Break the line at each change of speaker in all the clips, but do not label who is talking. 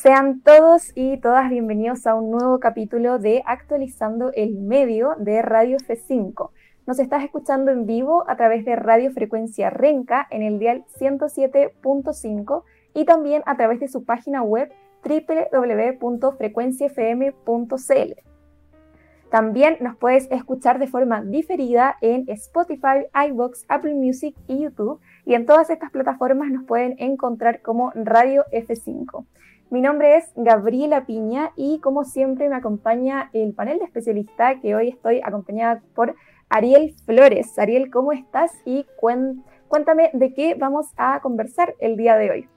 Sean todos y todas bienvenidos a un nuevo capítulo de Actualizando el Medio de Radio F5. Nos estás escuchando en vivo a través de Radio Frecuencia Renca en el dial 107.5 y también a través de su página web www.frecuenciafm.cl. También nos puedes escuchar de forma diferida en Spotify, iBox, Apple Music y YouTube. Y en todas estas plataformas nos pueden encontrar como Radio F5. Mi nombre es Gabriela Piña y como siempre me acompaña el panel de especialistas que hoy estoy acompañada por Ariel Flores. Ariel, ¿cómo estás? Y cuéntame de qué vamos a conversar el día de hoy.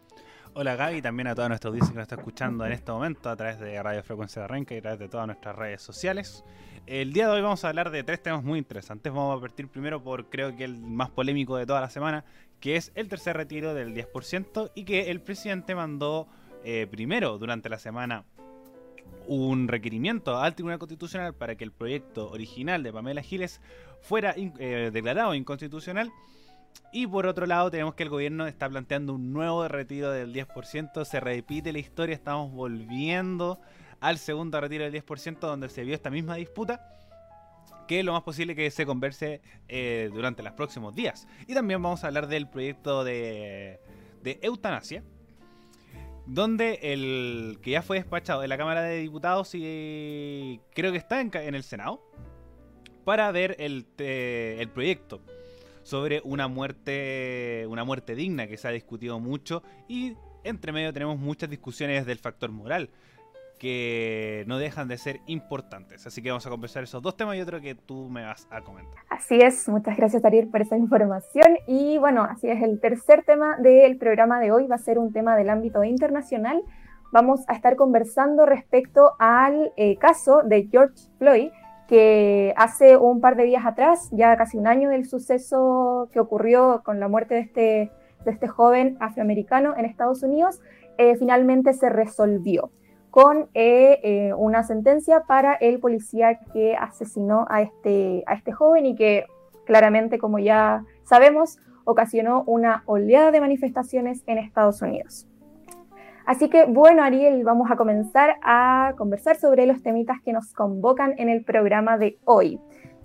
Hola Gaby, también a toda nuestra audiencia que nos está escuchando en este momento a través de Radio Frecuencia de Renca y a través de todas nuestras redes sociales. El día de hoy vamos a hablar de tres temas muy interesantes. Vamos a partir primero por creo que el más polémico de toda la semana, que es el tercer retiro del 10% y que el presidente mandó eh, primero durante la semana un requerimiento al Tribunal Constitucional para que el proyecto original de Pamela Giles fuera eh, declarado inconstitucional. Y por otro lado tenemos que el gobierno está planteando un nuevo retiro del 10%. Se repite la historia, estamos volviendo al segundo retiro del 10% donde se vio esta misma disputa. Que lo más posible que se converse eh, durante los próximos días. Y también vamos a hablar del proyecto de eutanasia donde el que ya fue despachado de la Cámara de Diputados y creo que está en, el Senado para ver el, el, proyecto sobre una muerte una muerte digna que se ha discutido mucho y entre medio tenemos muchas discusiones del factor moral que no dejan de ser importantes. Así que vamos a conversar esos dos temas y otro que tú me vas a comentar.
Así es, muchas gracias Ariel por esa información. Y bueno, así es, el tercer tema del programa de hoy va a ser un tema del ámbito internacional. Vamos a estar conversando respecto al eh, caso de George Floyd, que hace un par de días atrás, ya casi un año del suceso que ocurrió con la muerte de este, de este joven afroamericano en Estados Unidos, eh, finalmente se resolvió con eh, eh, una sentencia para el policía que asesinó a este, a este joven y que claramente, como ya sabemos, ocasionó una oleada de manifestaciones en Estados Unidos. Así que bueno, Ariel, vamos a comenzar a conversar sobre los temitas que nos convocan en el programa de hoy.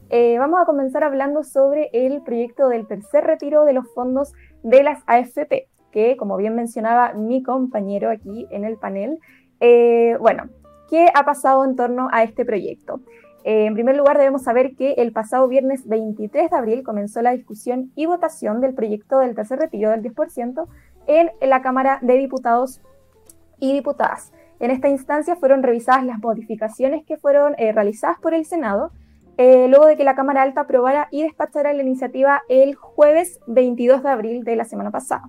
Eh, vamos a comenzar hablando sobre el proyecto del tercer retiro de los fondos de las AFP, que como bien mencionaba mi compañero aquí en el panel, eh, bueno, ¿qué ha pasado en torno a este proyecto? Eh, en primer lugar, debemos saber que el pasado viernes 23 de abril comenzó la discusión y votación del proyecto del tercer retiro del 10% en la Cámara de Diputados y Diputadas. En esta instancia fueron revisadas las modificaciones que fueron eh, realizadas por el Senado, luego de que la Cámara Alta aprobara y despachara la iniciativa el jueves 22 de abril de la semana pasada.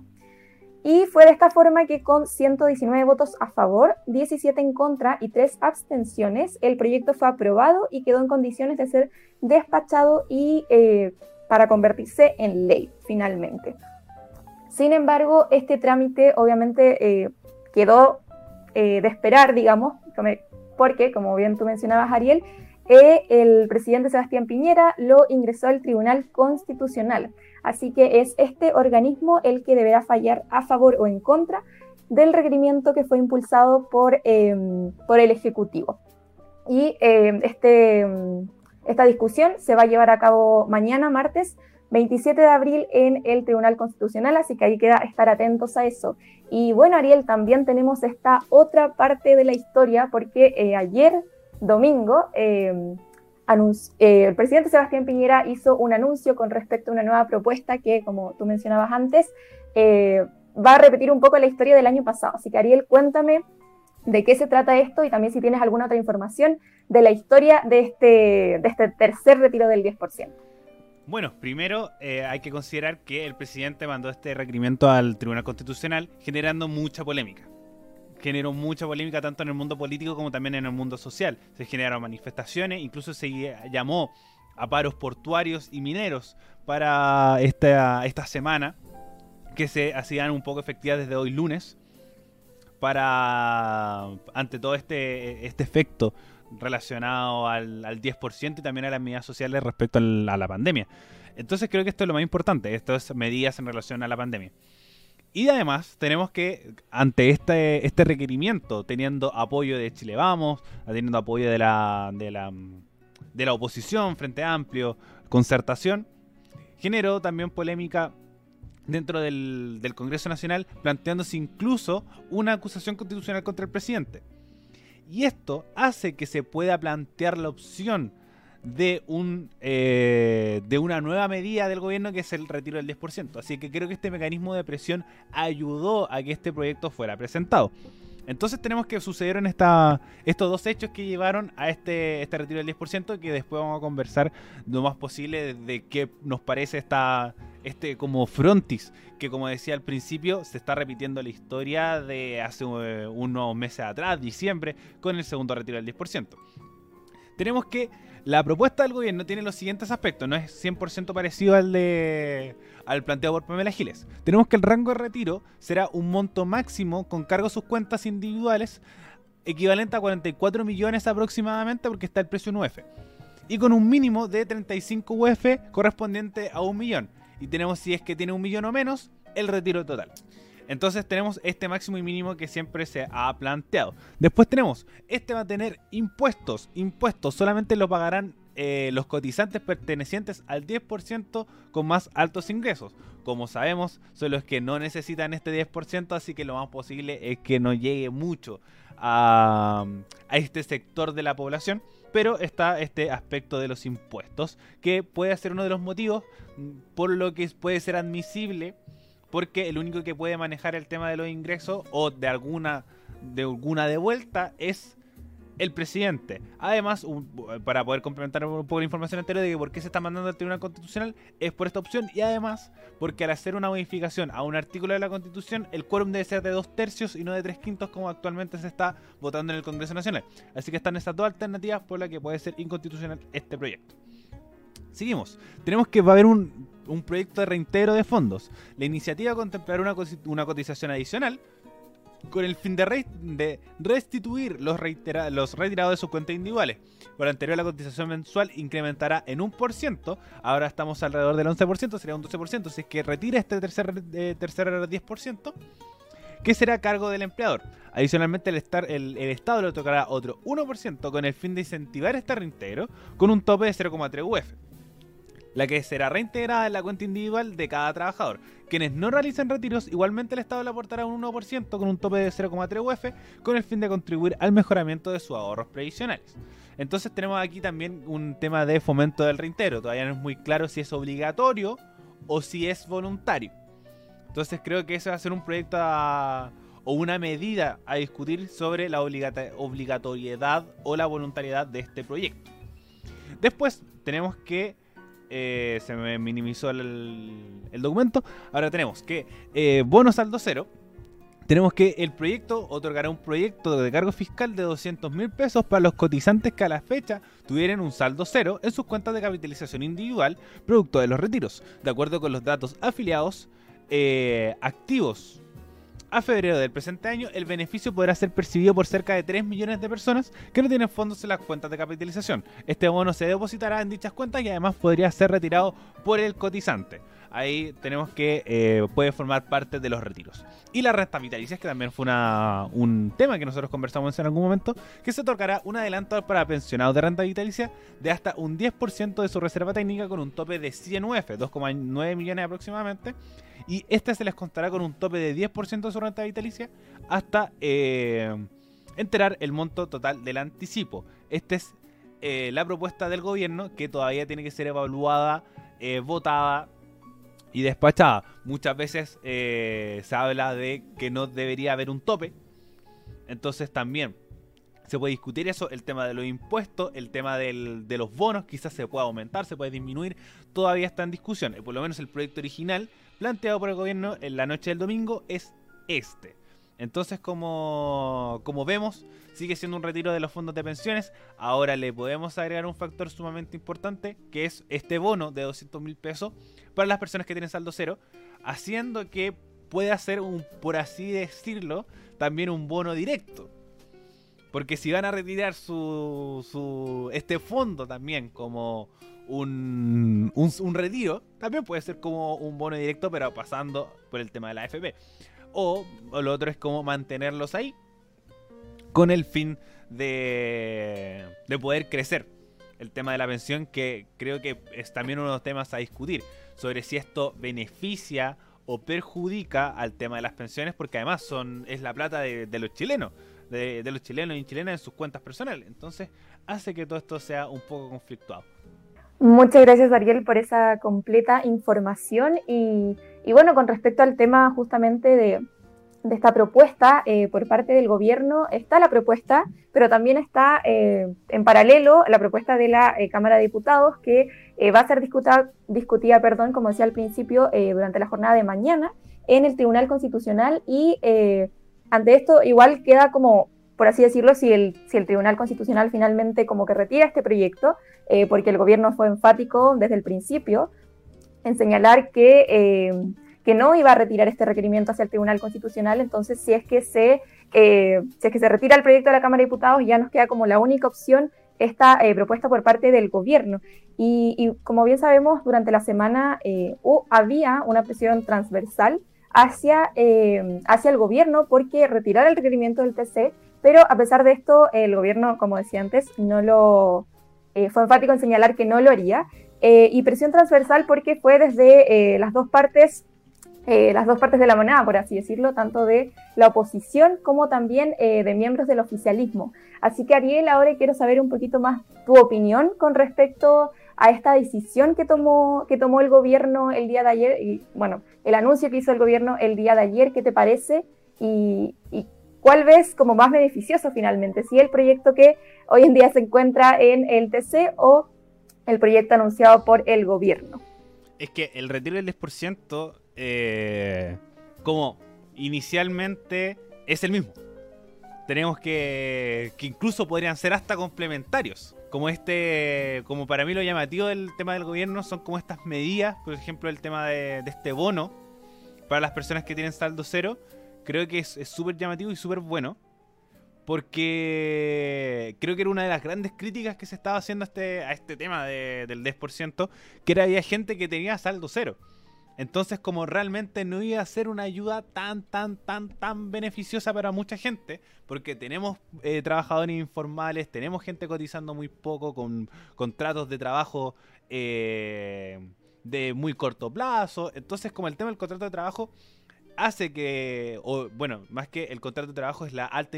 Y fue de esta forma que con 119 votos a favor, 17 en contra y 3 abstenciones, el proyecto fue aprobado y quedó en condiciones de ser despachado y eh, para convertirse en ley finalmente. Sin embargo, este trámite obviamente eh, quedó eh, de esperar, digamos, porque, como bien tú mencionabas, Ariel, el presidente Sebastián Piñera lo ingresó al Tribunal Constitucional. Así que es este organismo el que deberá fallar a favor o en contra del requerimiento que fue impulsado por, em, por el Ejecutivo. Y em, este, em, esta discusión se va a llevar a cabo mañana, martes 27 de abril, en el Tribunal Constitucional, así que ahí queda estar atentos a eso. Y bueno, Ariel, también tenemos esta otra parte de la historia, porque eh, ayer, domingo, eh, el presidente Sebastián Piñera hizo un anuncio con respecto a una nueva propuesta que, como tú mencionabas antes, eh, va a repetir un poco la historia del año pasado. Así que Ariel, cuéntame de qué se trata esto y también si tienes alguna otra información de la historia de este, de este tercer retiro del 10%.
Bueno, primero eh, hay que considerar que el presidente mandó este requerimiento al Tribunal Constitucional generando mucha polémica generó mucha polémica tanto en el mundo político como también en el mundo social. Se generaron manifestaciones, incluso se llamó a paros portuarios y mineros para esta, esta semana, que se hacían un poco efectivas desde hoy lunes, para, ante todo este, este efecto relacionado al, 10% y también a las medidas sociales respecto a la pandemia. Entonces creo que esto es lo más importante, estas medidas en relación a la pandemia. Y además tenemos que, ante este, este requerimiento, teniendo apoyo de Chile Vamos, teniendo apoyo de la, de la, de la oposición, Frente Amplio, concertación, generó también polémica dentro del, del, Congreso Nacional, planteándose incluso una acusación constitucional contra el presidente. Y esto hace que se pueda plantear la opción de, un, eh, de una nueva medida del gobierno que es el retiro del 10%. Así que creo que este mecanismo de presión ayudó a que este proyecto fuera presentado. Entonces tenemos que sucedieron esta, estos dos hechos que llevaron a este, este retiro del 10%, que después vamos a conversar lo más posible de qué nos parece esta, este como frontis, que como decía al principio, se está repitiendo la historia de hace eh, unos meses atrás, diciembre, con el segundo retiro del 10%. Tenemos que la propuesta del gobierno tiene los siguientes aspectos, no es 100% parecido al de al planteado por Pamela Giles. Tenemos que el rango de retiro será un monto máximo con cargo a sus cuentas individuales equivalente a 44 millones aproximadamente porque está el precio en UF. Y con un mínimo de 35 UF correspondiente a un millón. Y tenemos si es que tiene un millón o menos, el retiro total. Entonces tenemos este máximo y mínimo que siempre se ha planteado. Después tenemos, este va a tener impuestos. Impuestos solamente lo pagarán eh, los cotizantes pertenecientes al 10% con más altos ingresos. Como sabemos, son los que no necesitan este 10%, así que lo más posible es que no llegue mucho a, a este sector de la población. Pero está este aspecto de los impuestos, que puede ser uno de los motivos por lo que puede ser admisible porque el único que puede manejar el tema de los ingresos o de alguna de alguna devuelta es el presidente. Además, para poder complementar un poco la información anterior de que por qué se está mandando al Tribunal Constitucional, es por esta opción y además porque al hacer una modificación a un artículo de la Constitución, el quórum debe ser de dos tercios y no de tres quintos como actualmente se está votando en el Congreso Nacional. Así que están estas dos alternativas por las que puede ser inconstitucional este proyecto. Seguimos. Tenemos que va a haber un un proyecto de reintegro de fondos. La iniciativa contemplará una, una cotización adicional con el fin de, de restituir los, los, retirados de sus cuentas individuales. Por lo anterior, la cotización mensual incrementará en un por ciento. Ahora estamos alrededor del 11%, sería un 12%. Si es que retira este tercer, eh, tercer 10%, que será a cargo del empleador. Adicionalmente, el, el, el, Estado le tocará otro 1% con el fin de incentivar este reintegro con un tope de 0,3 UF la que será reintegrada en la cuenta individual de cada trabajador. Quienes no realicen retiros, igualmente el Estado le aportará un 1% con un tope de 0,3 UF con el fin de contribuir al mejoramiento de sus ahorros previsionales. Entonces tenemos aquí también un tema de fomento del reintegro. Todavía no es muy claro si es obligatorio o si es voluntario. Entonces creo que ese va a ser un proyecto o una medida a discutir sobre la obligatoriedad o la voluntariedad de este proyecto. Después tenemos que eh, se me minimizó el, documento. Ahora tenemos que eh, bono saldo cero. Tenemos que el proyecto otorgará un proyecto de cargo fiscal de 200 mil pesos para los cotizantes que a la fecha tuvieran un saldo cero en sus cuentas de capitalización individual producto de los retiros, de acuerdo con los datos afiliados eh, activos a febrero del presente año, el beneficio podrá ser percibido por cerca de 3 millones de personas que no tienen fondos en las cuentas de capitalización. Este bono se depositará en dichas cuentas y además podría ser retirado por el cotizante. Ahí tenemos que eh, puede formar parte de los retiros. Y la renta vitalicia, que también fue un tema que nosotros conversamos en algún momento, que se otorgará un adelanto para pensionados de renta vitalicia de hasta un 10% de su reserva técnica con un tope de 100 UF, 2,9 millones aproximadamente y este se les contará con un tope de 10% de su renta vitalicia hasta eh, enterar el monto total del anticipo. Esta es eh, la propuesta del gobierno que todavía tiene que ser evaluada, votada y despachada. Muchas veces se habla de que no debería haber un tope. Entonces también se puede discutir eso, el tema de los impuestos, el tema de los bonos, quizás se pueda aumentar, se puede disminuir, todavía está en discusión. Por lo menos el proyecto original planteado por el gobierno en la noche del domingo es este. Entonces, como, como vemos, sigue siendo un retiro de los fondos de pensiones. Ahora le podemos agregar un factor sumamente importante, que es este bono de 200 mil pesos para las personas que tienen saldo cero, haciendo que pueda ser un, por así decirlo, también un bono directo. Porque si van a retirar su, su, este fondo también como un, un, retiro, también puede ser como un bono directo, pero pasando por el tema de la AFP. O, lo otro es como mantenerlos ahí con el fin de, de poder crecer. El tema de la pensión, que creo que es también uno de los temas a discutir, sobre si esto beneficia o perjudica al tema de las pensiones, porque además son es la plata de, los chilenos, de, de, los chilenos y chilenas en sus cuentas personales. Entonces hace que todo esto sea un poco conflictuado.
Muchas gracias, Ariel, por esa completa información. Y, bueno, con respecto al tema justamente de, esta propuesta eh, por parte del gobierno, está la propuesta, pero también está eh, en paralelo la propuesta de la eh, Cámara de Diputados que va a ser discutida, perdón, como decía al principio, durante la jornada de mañana en el Tribunal Constitucional y ante esto igual queda como por así decirlo, si el, Tribunal Constitucional finalmente como que retira este proyecto, porque el gobierno fue enfático desde el principio en señalar que, eh, que no iba a retirar este requerimiento hacia el Tribunal Constitucional, entonces si es, que se, eh, si es que se retira el proyecto de la Cámara de Diputados, ya nos queda como la única opción esta propuesta por parte del gobierno. Y, como bien sabemos, durante la semana había una presión transversal hacia, hacia el gobierno porque retirar el requerimiento del TC pero a pesar de esto, el gobierno, como decía antes, no lo eh, fue enfático en señalar que no lo haría. Eh, y presión transversal porque fue desde eh, las dos partes, las dos partes de la moneda, por así decirlo, tanto de la oposición como también de miembros del oficialismo. Así que Ariel, ahora quiero saber un poquito más tu opinión con respecto a esta decisión que tomó, que tomó el gobierno el día de ayer, y bueno, el anuncio que hizo el gobierno el día de ayer, ¿qué te parece? Y, y ¿Cuál ves como más beneficioso finalmente? Si el proyecto que hoy en día se encuentra en el TC o el proyecto anunciado por el gobierno.
Es que el retiro del 10%, eh, como inicialmente es el mismo. Tenemos que, que incluso podrían ser hasta complementarios. Como este, como para mí lo llamativo del tema del gobierno son como estas medidas, por ejemplo el tema de, de este bono para las personas que tienen saldo cero, creo que es súper llamativo y súper bueno. Porque creo que era una de las grandes críticas que se estaba haciendo a este, a este tema del 10%, que era había gente que tenía saldo cero. Entonces, como realmente no iba a ser una ayuda tan, tan, tan, tan beneficiosa para mucha gente, porque tenemos eh, trabajadores informales, tenemos gente cotizando muy poco, con contratos de trabajo eh, de muy corto plazo. Entonces, como el tema del contrato de trabajo hace que, o bueno, más que el contrato de trabajo es la alta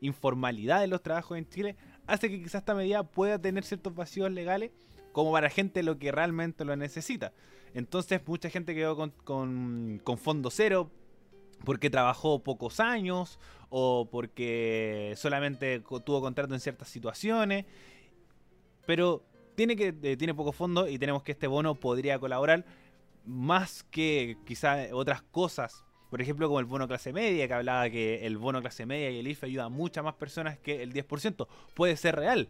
informalidad de los trabajos en Chile, hace que quizás esta medida pueda tener ciertos vacíos legales como para gente lo que realmente lo necesita. Entonces mucha gente quedó con, con, con fondo cero porque trabajó pocos años o porque solamente tuvo contrato en ciertas situaciones, pero tiene que eh, tiene poco fondo y tenemos que este bono podría colaborar más que quizás otras cosas, por ejemplo como el bono clase media, que hablaba que el bono clase media y el IFE ayuda a muchas más personas que el 10%, puede ser real,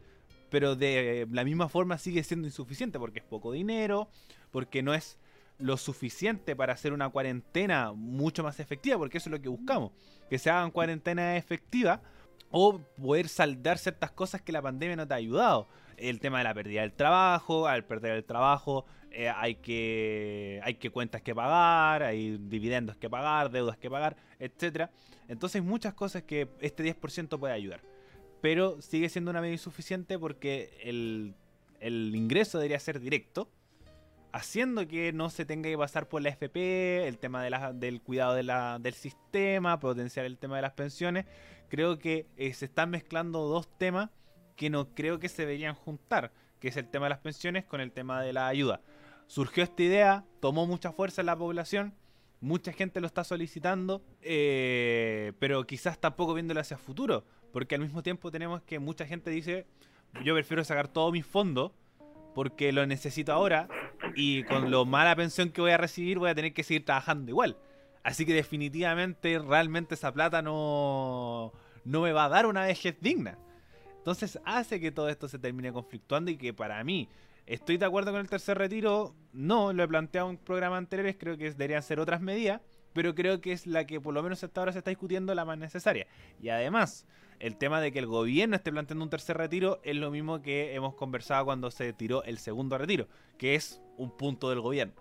pero de la misma forma sigue siendo insuficiente porque es poco dinero, porque no es lo suficiente para hacer una cuarentena mucho más efectiva, porque eso es lo que buscamos, que se hagan cuarentena efectiva o poder saldar ciertas cosas que la pandemia no te ha ayudado. El tema de la pérdida del trabajo, al perder el trabajo eh, hay, que, hay que cuentas que pagar, hay dividendos que pagar, deudas que pagar, etc. Entonces hay muchas cosas que este 10% puede ayudar. Pero sigue siendo una medida insuficiente porque el, ingreso debería ser directo, haciendo que no se tenga que pasar por la FP, el tema de del cuidado del sistema, potenciar el tema de las pensiones. Creo que eh, se están mezclando dos temas que no creo que se deberían juntar, que es el tema de las pensiones con el tema de la ayuda surgió esta idea, tomó mucha fuerza en la población, mucha gente lo está solicitando, eh, pero quizás tampoco viéndolo hacia futuro, porque al mismo tiempo tenemos que mucha gente dice, yo prefiero sacar todo mi fondo porque lo necesito ahora y con lo mala pensión que voy a recibir voy a tener que seguir trabajando igual. Así que definitivamente realmente esa plata no, no me va a dar una vejez digna. Entonces hace que todo esto se termine conflictuando y que para mí ¿Estoy de acuerdo con el tercer retiro? No, lo he planteado en programas anteriores, creo que deberían ser otras medidas, pero creo que es la que por lo menos hasta ahora se está discutiendo la más necesaria. Y además, el tema de que el gobierno esté planteando un tercer retiro es lo mismo que hemos conversado cuando se tiró el segundo retiro, que es un punto del gobierno.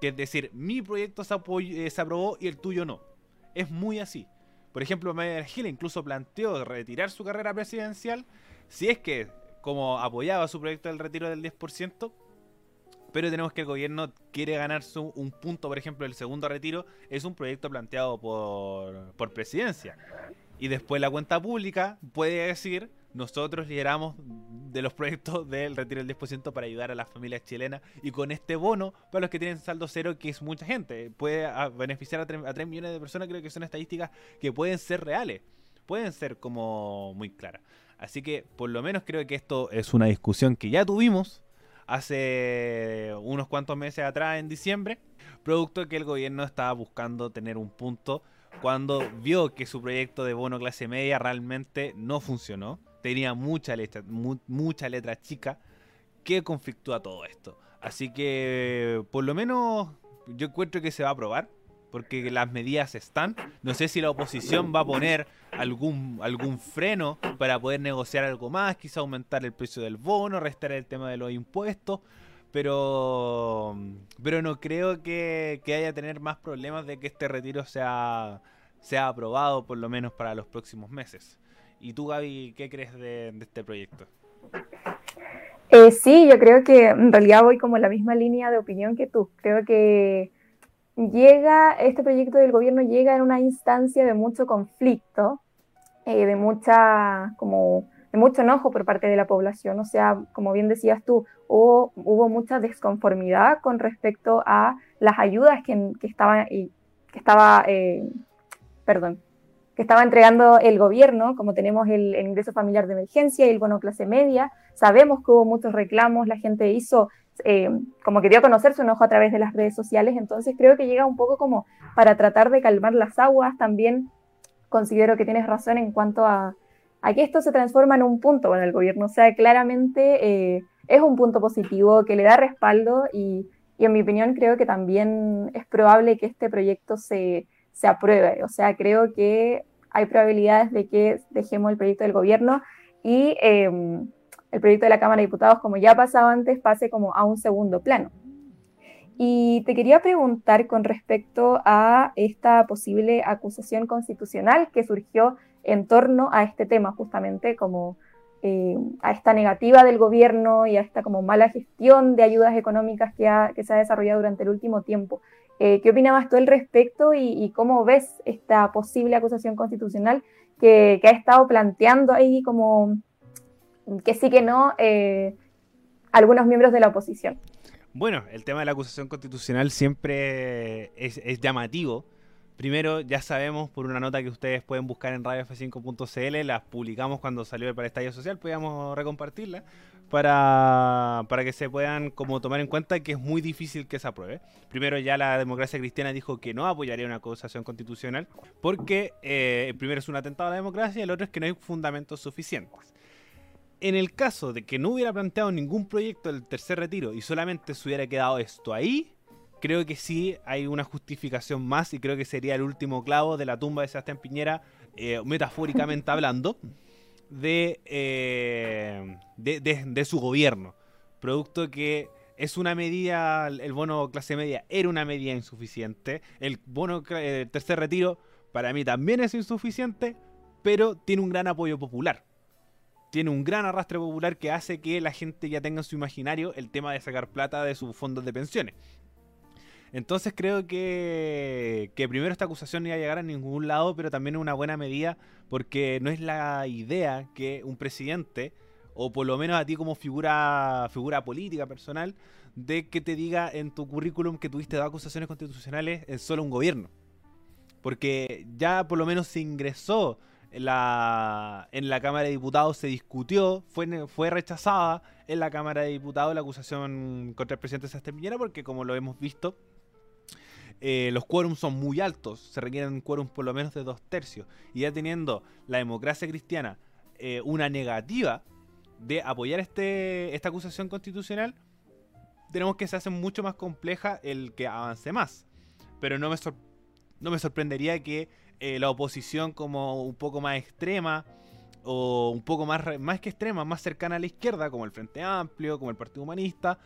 Que es decir, mi proyecto se, eh, aprobó y el tuyo no. Es muy así. Por ejemplo, Gil incluso planteó retirar su carrera presidencial si es que, como apoyaba su proyecto del retiro del 10%, pero tenemos que el gobierno quiere ganarse un punto, por ejemplo, el segundo retiro es un proyecto planteado por, por presidencia. Y después la cuenta pública puede decir, nosotros lideramos de los proyectos del retiro del 10% para ayudar a las familias chilenas y con este bono para los que tienen saldo cero, que es mucha gente, puede beneficiar a 3, millones de personas, creo que son estadísticas que pueden ser reales, pueden ser como muy claras. Así que por lo menos creo que esto es una discusión que ya tuvimos hace unos cuantos meses atrás, en diciembre, producto que el gobierno estaba buscando tener un punto cuando vio que su proyecto de bono clase media realmente no funcionó. Tenía mucha letra, mucha letra chica que conflictúa todo esto. Así que por lo menos yo encuentro que se va a aprobar porque las medidas están. No sé si la oposición va a poner algún, algún freno para poder negociar algo más, quizá aumentar el precio del bono, restar el tema de los impuestos, pero, pero no creo que, que haya tener más problemas de que este retiro sea, sea aprobado por lo menos para los próximos meses. ¿Y tú, Gaby, qué crees de, este proyecto?
Eh, sí, yo creo que en realidad voy como la misma línea de opinión que tú. Creo que llega, este proyecto del gobierno llega en una instancia de mucho conflicto, eh, de mucha, como, de mucho enojo por parte de la población. O sea, como bien decías tú, hubo, hubo mucha desconformidad con respecto a las ayudas que, que estaban, que estaba, eh, perdón, que estaba entregando el gobierno, como tenemos el, ingreso familiar de emergencia y el bono clase media. Sabemos que hubo muchos reclamos, la gente hizo eh, como que dio a conocer su enojo a través de las redes sociales, entonces creo que llega un poco como para tratar de calmar las aguas, también considero que tienes razón en cuanto a, que esto se transforma en un punto con el gobierno, o sea, claramente eh, es un punto positivo que le da respaldo y, en mi opinión creo que también es probable que este proyecto se, se apruebe, o sea, creo que hay probabilidades de que dejemos el proyecto del gobierno y... Em, el proyecto de la Cámara de Diputados, como ya ha antes, pase como a un segundo plano. Y te quería preguntar con respecto a esta posible acusación constitucional que surgió en torno a este tema, justamente como eh, a esta negativa del gobierno y a esta como mala gestión de ayudas económicas que, se ha desarrollado durante el último tiempo. Eh, ¿Qué opinabas tú al respecto y, cómo ves esta posible acusación constitucional que ha estado planteando ahí como que sí que no eh, algunos miembros de la oposición.
Bueno, el tema de la acusación constitucional siempre es, llamativo. Primero, ya sabemos por una nota que ustedes pueden buscar en radiof5.cl, las publicamos cuando salió el estadio social, podíamos recompartirla para, para que se puedan como tomar en cuenta que es muy difícil que se apruebe. Primero ya la democracia cristiana dijo que no apoyaría una acusación constitucional porque eh, primero es un atentado a la democracia y el otro es que no hay fundamentos suficientes en el caso de que no hubiera planteado ningún proyecto del tercer retiro y solamente se hubiera quedado esto ahí, creo que sí hay una justificación más y creo que sería el último clavo de la tumba de Sebastián Piñera, eh, metafóricamente hablando, eh, de, de, su gobierno. Producto que es una medida, el bono clase media era una medida insuficiente, el bono el tercer retiro para mí también es insuficiente, pero tiene un gran apoyo popular tiene un gran arrastre popular que hace que la gente ya tenga en su imaginario el tema de sacar plata de sus fondos de pensiones. Entonces creo que, que primero esta acusación no iba a llegar a ningún lado, pero también es una buena medida porque no es la idea que un presidente, o por lo menos a ti como figura, figura política personal, de que te diga en tu currículum que tuviste dos acusaciones constitucionales en solo un gobierno. Porque ya por lo menos se ingresó la, en la Cámara de Diputados se discutió, fue, rechazada en la Cámara de Diputados la acusación contra el presidente Sebastián Piñera porque como lo hemos visto, eh, los quórums son muy altos, se requieren quórums por lo menos de dos tercios. Y ya teniendo la democracia cristiana eh, una negativa de apoyar este, esta acusación constitucional, tenemos que se hace mucho más compleja el que avance más. Pero no me, no me sorprendería que eh, la oposición como un poco más extrema o un poco más, más que extrema, más cercana a la izquierda, como el Frente Amplio, como el Partido Humanista,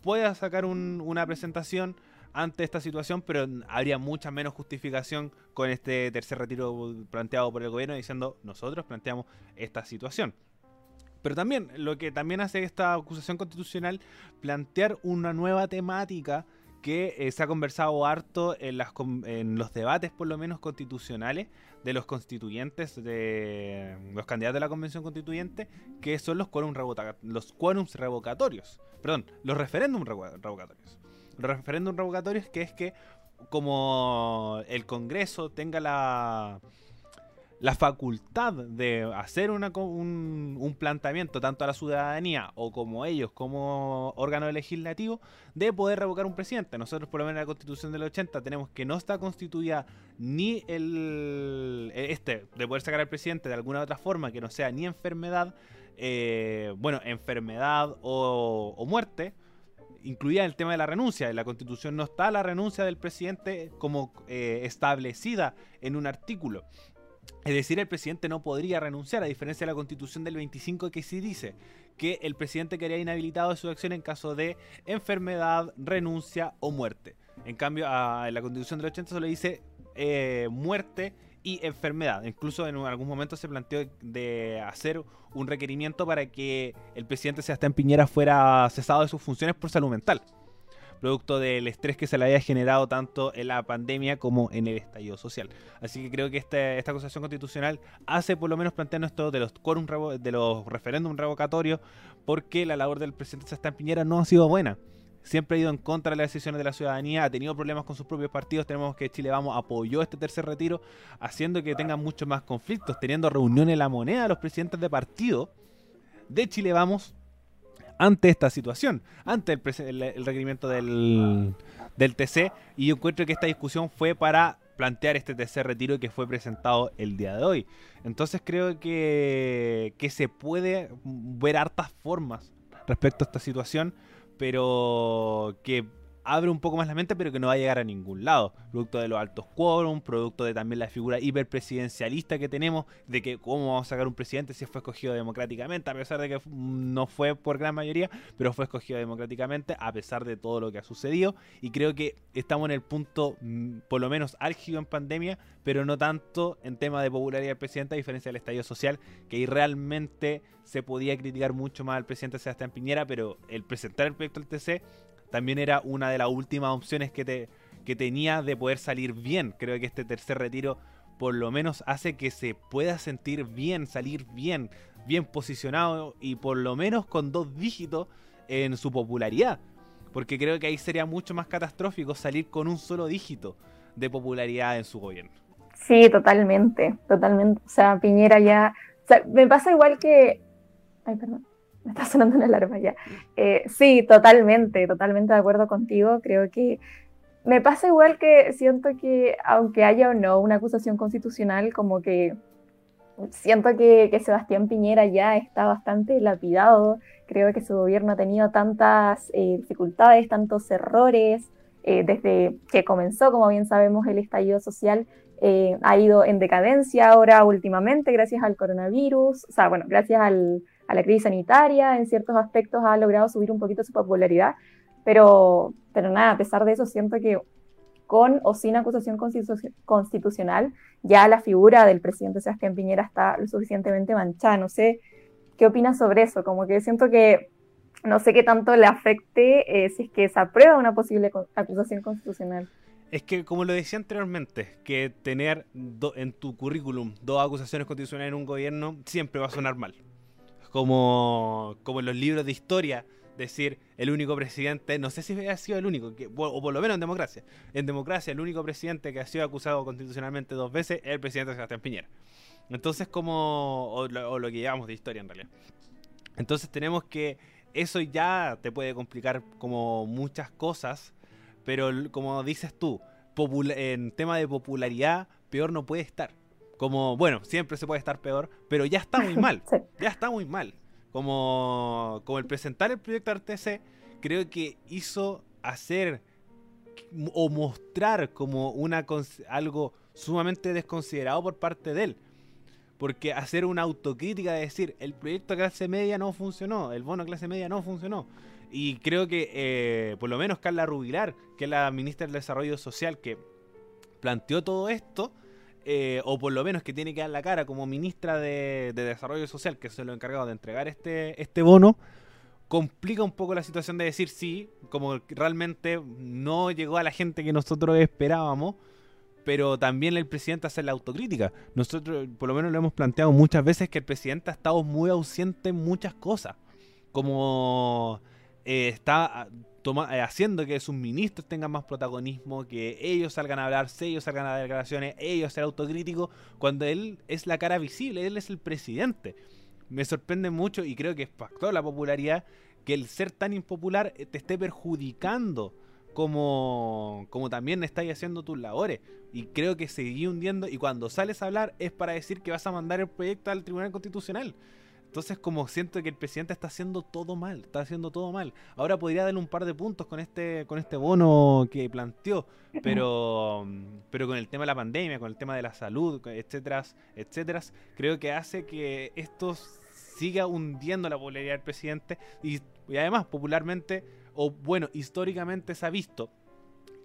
pueda sacar una presentación ante esta situación, pero habría mucha menos justificación con este tercer retiro planteado por el gobierno diciendo nosotros planteamos esta situación. Pero también, lo que también hace esta acusación constitucional, plantear una nueva temática que eh, se ha conversado harto en, las, en los debates, por lo menos constitucionales, de los constituyentes, de los candidatos de la convención constituyente, que son los quórums, quórums revocatorios. Perdón, los referéndums revocatorios. Los referéndums revocatorios que es que como el Congreso tenga la la facultad de hacer un, un, planteamiento tanto a la ciudadanía o como ellos como órgano legislativo de poder revocar un presidente. Nosotros por lo menos en la constitución del 80 tenemos que no está constituida ni el este de poder sacar al presidente de alguna otra forma que no sea ni enfermedad, eh, bueno, enfermedad o, muerte incluía el tema de la renuncia. En la constitución no está la renuncia del presidente como eh, establecida en un artículo. Es decir, el presidente no podría renunciar, a diferencia de la constitución del 25 que sí dice que el presidente quedaría inhabilitado de su acción en caso de enfermedad, renuncia o muerte. En cambio, en la constitución del 80 solo dice eh, muerte y enfermedad. Incluso en algún momento se planteó de hacer un requerimiento para que el presidente Sebastián Piñera fuera cesado de sus funciones por salud mental producto del estrés que se le había generado tanto en la pandemia como en el estallido social. Así que creo que este, esta acusación constitucional hace por lo menos plantearnos esto de los quórum de los referéndums revocatorios, porque la labor del presidente Sebastián Piñera no ha sido buena siempre ha ido en contra de las decisiones de la ciudadanía, ha tenido problemas con sus propios partidos. Tenemos que Chile Vamos apoyó este tercer retiro, haciendo que tengan muchos más conflictos, teniendo reuniones en la moneda los presidentes de partido de Chile Vamos ante esta situación, ante el, requerimiento del, TC. Y encuentro que esta discusión fue para plantear este tercer retiro que fue presentado el día de hoy. Entonces creo que, que se puede ver hartas formas respecto a esta situación, pero que abre un poco más la mente, pero que no va a llegar a ningún lado. Producto de los altos quórum, producto de también la figura hiperpresidencialista que tenemos, de que cómo vamos a sacar un presidente si fue escogido democráticamente, a pesar de que no fue por gran mayoría, pero fue escogido democráticamente, a pesar de todo lo que ha sucedido. Y creo que estamos en el punto, mm, por lo menos álgido en pandemia, pero no tanto en tema de popularidad del presidente, a diferencia del estallido social, que ahí realmente se podía criticar mucho más al presidente Sebastián Piñera, pero el presentar el proyecto del TC también era una de las últimas opciones que, te, que tenía de poder salir bien. Creo que este tercer retiro por lo menos hace que se pueda sentir bien, salir bien, bien posicionado y por lo menos con dos dígitos en su popularidad. Porque creo que ahí sería mucho más catastrófico salir con un solo dígito de popularidad en su gobierno.
Sí, totalmente, totalmente. O sea, Piñera ya... O sea, me pasa igual que... Ay, perdón me está sonando una alarma ya. Eh, sí, totalmente, totalmente de acuerdo contigo. Creo que me pasa igual que siento que, aunque haya o no una acusación constitucional, como que siento que, Sebastián Piñera ya está bastante lapidado. Creo que su gobierno ha tenido tantas eh, dificultades, tantos errores. Eh, desde que comenzó, como bien sabemos, el estallido social, ha ido en decadencia ahora últimamente gracias al coronavirus, o sea, bueno, gracias al, a la crisis sanitaria, en ciertos aspectos ha logrado subir un poquito su popularidad, pero, pero nada, a pesar de eso, siento que con o sin acusación constitucional, ya la figura del presidente Sebastián Piñera está lo suficientemente manchada. No sé qué opinas sobre eso, como que siento que no sé qué tanto le afecte eh, si es que se aprueba una posible acusación constitucional.
Es que, como lo decía anteriormente, que tener en tu currículum dos acusaciones constitucionales en un gobierno siempre va a sonar mal como, como en los libros de historia, decir el único presidente, no sé si ha sido el único, o por lo menos en democracia. En democracia, el único presidente que ha sido acusado constitucionalmente dos veces es el presidente Sebastián Piñera. Entonces, como, o lo, que llevamos de historia en realidad. Entonces, tenemos que, eso ya te puede complicar como muchas cosas, pero como dices tú, en tema de popularidad, peor no puede estar. Como, bueno, siempre se puede estar peor, pero ya está muy mal. Ya está muy mal. Como, como el presentar el proyecto RTC, creo que hizo hacer o mostrar como una algo sumamente desconsiderado por parte de él. porque hacer una autocrítica de decir, el proyecto clase media no funcionó, el bono clase media no funcionó. Y creo que eh, por lo menos Carla Rubilar, que es la ministra del Desarrollo Social, que planteó todo esto, eh, o por lo menos que tiene que dar la cara como ministra de, Desarrollo Social, que es lo encargado de entregar este, este bono, complica un poco la situación de decir sí, como realmente no llegó a la gente que nosotros esperábamos, pero también el presidente hace la autocrítica. Nosotros, por lo menos, lo hemos planteado muchas veces que el presidente ha estado muy ausente en muchas cosas. Como eh, está eh, haciendo que sus ministros tengan más protagonismo, que ellos salgan a hablar, ellos salgan a dar declaraciones, ellos ser autocríticos, cuando él es la cara visible, él es el presidente. Me sorprende mucho y creo que es factor la popularidad que el ser tan impopular eh, te esté perjudicando como, como también estáis haciendo tus labores. Y creo que seguí hundiendo y cuando sales a hablar es para decir que vas a mandar el proyecto al Tribunal Constitucional. Entonces como siento que el presidente está haciendo todo mal, está haciendo todo mal. Ahora podría darle un par de puntos con este con este bono que planteó, pero pero con el tema de la pandemia, con el tema de la salud, etcétera, etcétera, creo que hace que esto siga hundiendo la popularidad del presidente y, además popularmente o bueno, históricamente se ha visto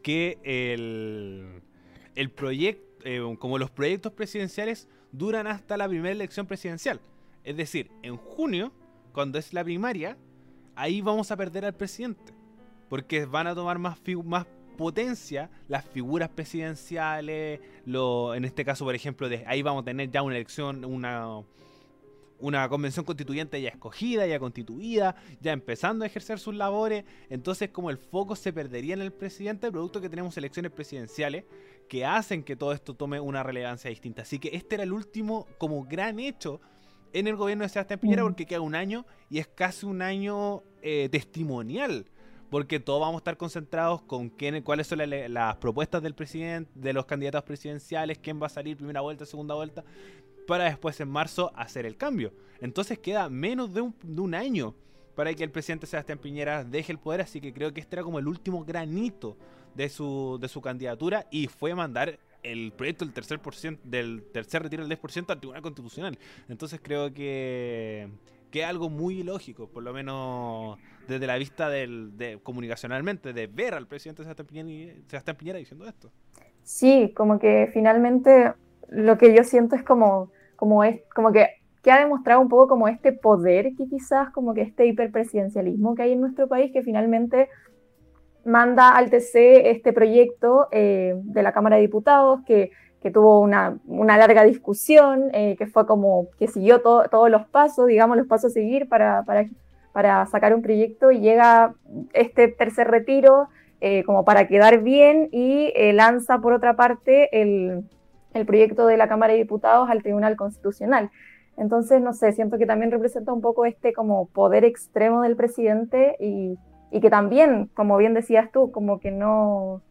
que el el proyecto eh, como los proyectos presidenciales duran hasta la primera elección presidencial. Es decir, en junio, cuando es la primaria, ahí vamos a perder al presidente. Porque van a tomar más, más potencia las figuras presidenciales. Lo, en este caso, por ejemplo, de, ahí vamos a tener ya una elección, una, una convención constituyente ya escogida, ya constituida, ya empezando a ejercer sus labores. Entonces, como el foco se perdería en el presidente, producto que tenemos elecciones presidenciales que hacen que todo esto tome una relevancia distinta. Así que este era el último como gran hecho en el gobierno de Sebastián Piñera mm. porque queda un año y es casi un año eh, testimonial. Porque todos vamos a estar concentrados con quién, cuáles son las propuestas del presidente, de los candidatos presidenciales, quién va a salir primera vuelta, segunda vuelta, para después en marzo hacer el cambio. Entonces queda menos de un, de un año para que el presidente Sebastián Piñera deje el poder, así que creo que este era como el último granito de su, de su candidatura y fue mandar el proyecto del tercer, por del tercer retiro del 10% al Tribunal Constitucional. Entonces creo que, que es algo muy ilógico, por lo menos desde la vista del, de, comunicacionalmente, de ver al presidente Sebastián Piñera, Sebastián Piñera diciendo esto.
Sí, como que finalmente lo que yo siento es como, como, es, como que, que ha demostrado un poco como este poder que quizás, como que este hiperpresidencialismo que hay en nuestro país, que finalmente manda al TC este proyecto eh, de la Cámara de Diputados que, que tuvo una, una, larga discusión, eh, que fue como que siguió todos los pasos, digamos, los pasos a seguir para, para, para, sacar un proyecto y llega este tercer retiro eh, como para quedar bien y lanza por otra parte el, el proyecto de la Cámara de Diputados al Tribunal Constitucional. Entonces, no sé, siento que también representa un poco este como poder extremo del presidente y, y que también, como bien decías tú, como que no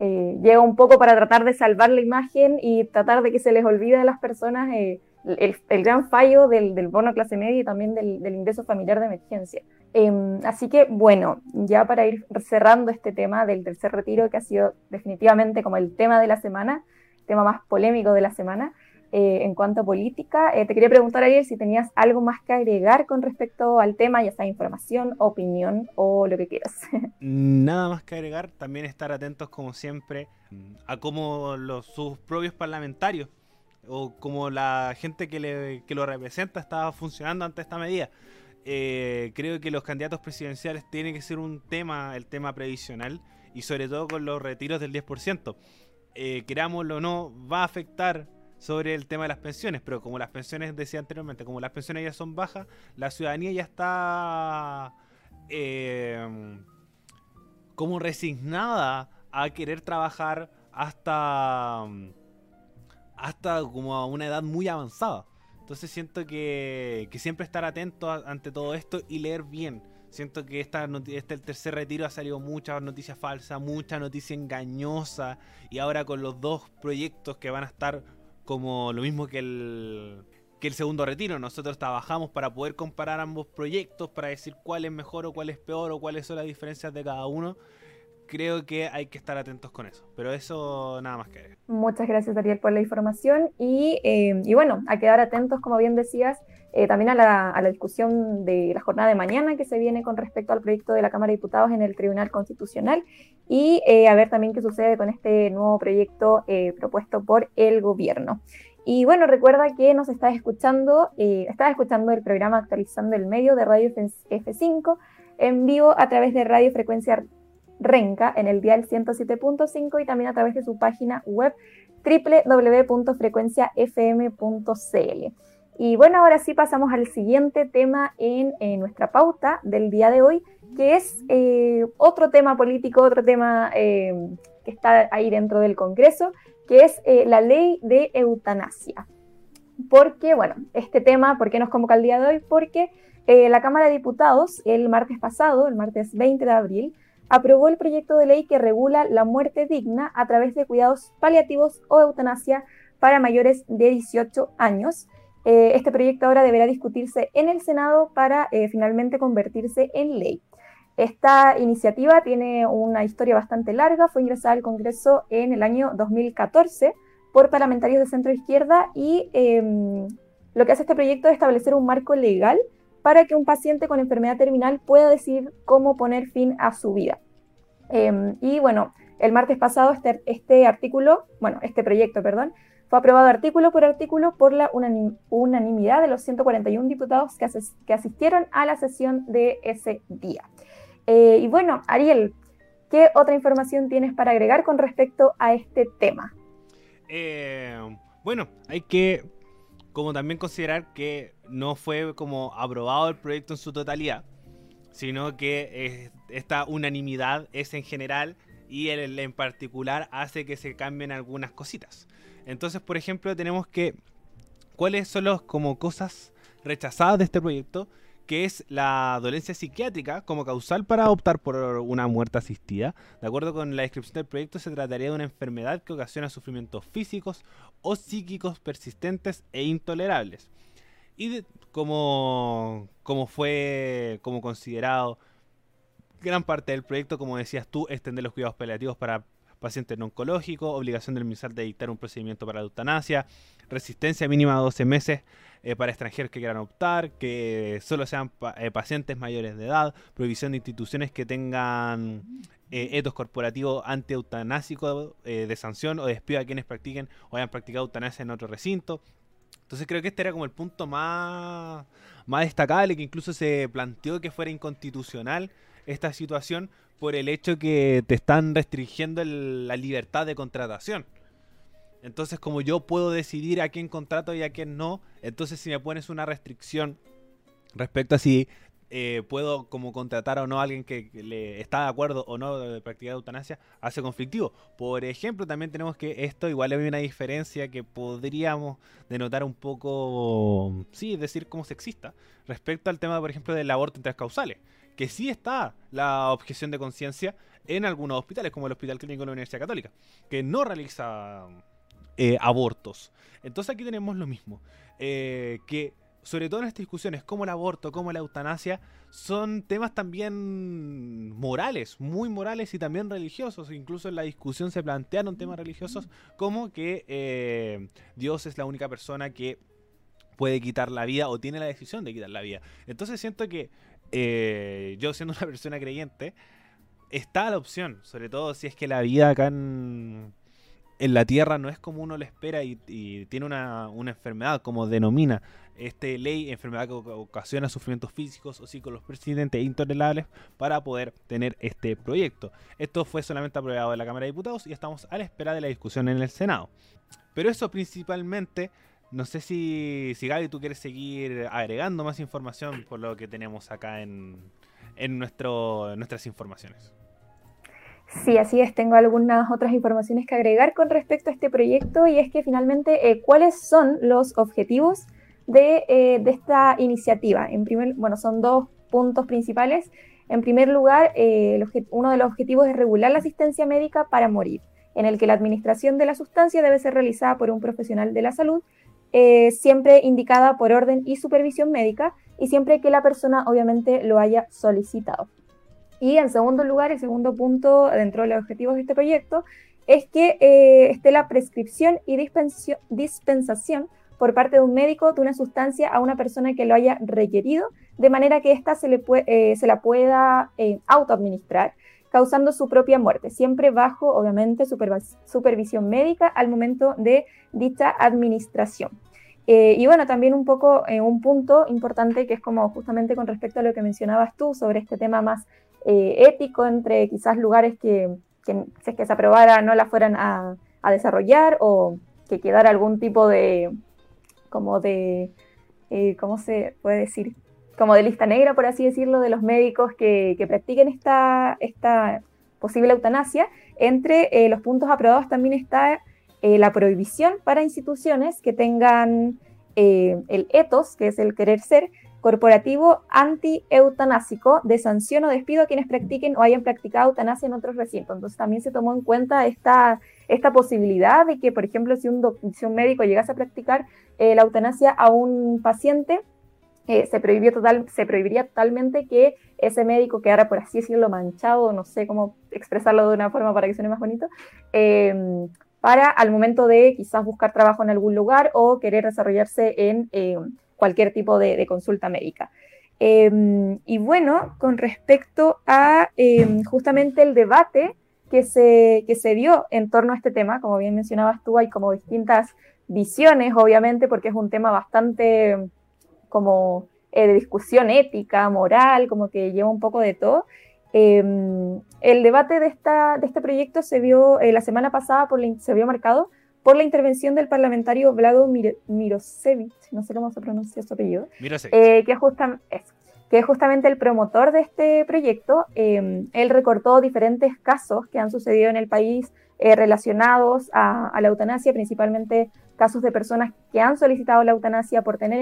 eh, llega un poco para tratar de salvar la imagen y tratar de que se les olvide a las personas eh, el, gran fallo del, del, bono clase media y también del, del ingreso familiar de emergencia. Em, así que, bueno, ya para ir cerrando este tema del tercer retiro, que ha sido definitivamente como el tema de la semana, tema más polémico de la semana, eh, en cuanto a política. Eh, te quería preguntar, ayer si tenías algo más que agregar con respecto al tema, ya sea información, opinión o lo que quieras.
Nada más que agregar, también estar atentos como siempre a cómo los, sus propios parlamentarios o como la gente que, le, que lo representa estaba funcionando ante esta medida. Eh, creo que los candidatos presidenciales tienen que ser un tema, el tema previsional, y sobre todo con los retiros del 10%. Eh, querámoslo o no, va a afectar sobre el tema de las pensiones, pero como las pensiones, decía anteriormente, como las pensiones ya son bajas, la ciudadanía ya está eh, como resignada a querer trabajar hasta, hasta como a una edad muy avanzada. Entonces siento que, que siempre estar atento ante todo esto y leer bien. Siento que esta, este el tercer retiro ha salido muchas noticias falsas, mucha noticia engañosa y ahora con los dos proyectos que van a estar como lo mismo que el, que el segundo retiro. Nosotros trabajamos para poder comparar ambos proyectos, para decir cuál es mejor o cuál es peor o cuáles son las diferencias de cada uno. creo que hay que estar atentos con eso. Pero eso nada más que
Muchas gracias, Ariel, por la información. Y, eh, y bueno, a quedar atentos, como bien decías, eh, también a la, a la, discusión de la jornada de mañana que se viene con respecto al proyecto de la Cámara de Diputados en el Tribunal Constitucional y eh, a ver también qué sucede con este nuevo proyecto eh, propuesto por el gobierno. Y bueno, recuerda que nos estás escuchando, estás escuchando el programa Actualizando el Medio de Radio F5 en vivo a través de Radio Frecuencia Renca en el dial 107.5 y también a través de su página web www.frecuenciafm.cl. Y bueno, ahora sí pasamos al siguiente tema en, nuestra pauta del día de hoy, que es eh, otro tema político, otro tema eh, que está ahí dentro del Congreso, que es eh, la ley de eutanasia. Porque, bueno, este tema, ¿por qué nos convoca el día de hoy? Porque la Cámara de Diputados el martes pasado, el martes 20 de abril, aprobó el proyecto de ley que regula la muerte digna a través de cuidados paliativos o eutanasia para mayores de 18 años. Eh, este proyecto ahora deberá discutirse en el Senado para eh, finalmente convertirse en ley. Esta iniciativa tiene una historia bastante larga, fue ingresada al Congreso en el año 2014 por parlamentarios de centro izquierda y em, lo que hace este proyecto es establecer un marco legal para que un paciente con enfermedad terminal pueda decidir cómo poner fin a su vida. Em, y bueno, el martes pasado este, este artículo, bueno, este proyecto, perdón, fue aprobado artículo por artículo por la unanimidad de los 141 diputados que, asistieron a la sesión de ese día. Eh, y bueno, Ariel, ¿qué otra información tienes para agregar con respecto a este tema?
Eh, bueno, hay que como también considerar que no fue como aprobado el proyecto en su totalidad, sino que esta unanimidad es en general y en particular hace que se cambien algunas cositas. Entonces, por ejemplo, tenemos que cuáles son las como cosas rechazadas de este proyecto, que es la dolencia psiquiátrica como causal para optar por una muerte asistida. De acuerdo con la descripción del proyecto, se trataría de una enfermedad que ocasiona sufrimientos físicos o psíquicos persistentes e intolerables. Y como, como fue como considerado gran parte del proyecto, como decías tú, extender los cuidados paliativos para paciente no oncológico, obligación del MISAL de dictar un procedimiento para la eutanasia, resistencia mínima a 12 meses eh, para extranjeros que quieran optar, que solo sean eh, pacientes mayores de edad, prohibición de instituciones que tengan eh, etos corporativos anti-eutanásico de sanción o despido a quienes practiquen o hayan practicado eutanasia en otro recinto. Entonces creo que este era como el punto más, más destacable, que incluso se planteó que fuera inconstitucional esta situación por el hecho que te están restringiendo la libertad de contratación. Entonces, como yo puedo decidir a quién contrato y a quién no, entonces si me pones una restricción respecto a si eh, puedo como contratar o no a alguien que, le está de acuerdo o no de practicar eutanasia, hace conflictivo. Por ejemplo, también tenemos que esto igual hay una diferencia que podríamos denotar un poco, sí, decir como sexista, respecto al tema, por ejemplo, del aborto en tres causales que sí está la objeción de conciencia en algunos hospitales, como el Hospital Clínico de la Universidad Católica, que no realiza eh, abortos. Entonces aquí tenemos lo mismo, eh, que sobre todo en estas discusiones, como el aborto, como la eutanasia, son temas también morales, muy morales y también religiosos. Incluso en la discusión se plantearon temas religiosos como que eh, Dios es la única persona que puede quitar la vida o tiene la decisión de quitar la vida. Entonces siento que eh, yo siendo una persona creyente, está la opción, sobre todo si es que la vida acá en, la Tierra no es como uno lo espera y, tiene una, enfermedad, como denomina este ley, enfermedad que ocasiona sufrimientos físicos o psicológicos e intolerables para poder tener este proyecto. Esto fue solamente aprobado en la Cámara de Diputados y estamos a la espera de la discusión en el Senado. Pero eso principalmente no sé si, si Gaby tú quieres seguir agregando más información por lo que tenemos acá en, en, nuestro, nuestras informaciones.
Sí, así es. Tengo algunas otras informaciones que agregar con respecto a este proyecto y es que finalmente, eh, ¿cuáles son los objetivos de, eh, de, esta iniciativa? En primer, bueno, son dos puntos principales. En primer lugar, eh, uno de los objetivos es regular la asistencia médica para morir, en el que la administración de la sustancia debe ser realizada por un profesional de la salud eh, siempre indicada por orden y supervisión médica y siempre que la persona obviamente lo haya solicitado. Y en segundo lugar, el segundo punto dentro de los objetivos de este proyecto es que eh, esté la prescripción y dispensación por parte de un médico de una sustancia a una persona que lo haya requerido, de manera que ésta se, eh, se la pueda eh, autoadministrar, causando su propia muerte, siempre bajo, obviamente, supervisión médica al momento de dicha administración. Eh, y bueno, también un poco un punto importante que es como justamente con respecto a lo que mencionabas tú sobre este tema más ético entre quizás lugares que, que, es que se aprobara, no la fueran a, a desarrollar o que quedara algún tipo de, como de, eh, ¿cómo se puede decir? Como de lista negra, por así decirlo, de los médicos que, practiquen esta, esta posible eutanasia. Entre eh, los puntos aprobados también está eh, la prohibición para instituciones que tengan el ethos, que es el querer ser, corporativo anti-eutanásico de sanción o despido a quienes practiquen o hayan practicado eutanasia en otros recintos. Entonces también se tomó en cuenta esta, esta posibilidad de que, por ejemplo, si un, un médico llegase a practicar eh, la eutanasia a un paciente, eh, se, prohibió total, se prohibiría totalmente que ese médico quedara, por así decirlo, manchado, no sé cómo expresarlo de una forma para que suene más bonito, para al momento de quizás buscar trabajo en algún lugar o querer desarrollarse en em, cualquier tipo de, consulta médica. Em, y bueno, con respecto a em, justamente el debate que se, que se dio en torno a este tema, como bien mencionabas tú, hay como distintas visiones, obviamente, porque es un tema bastante como eh, de discusión ética, moral, como que lleva un poco de todo. Em, el debate de, esta, de este proyecto se vio eh, la semana pasada, por se vio marcado por la intervención del parlamentario Vlado Mirosevich, no sé cómo se pronuncia su apellido, eh, que, es que es justamente el promotor de este proyecto. Em, él recortó diferentes casos que han sucedido en el país eh, relacionados a, la eutanasia, principalmente casos de personas que han solicitado la eutanasia por tener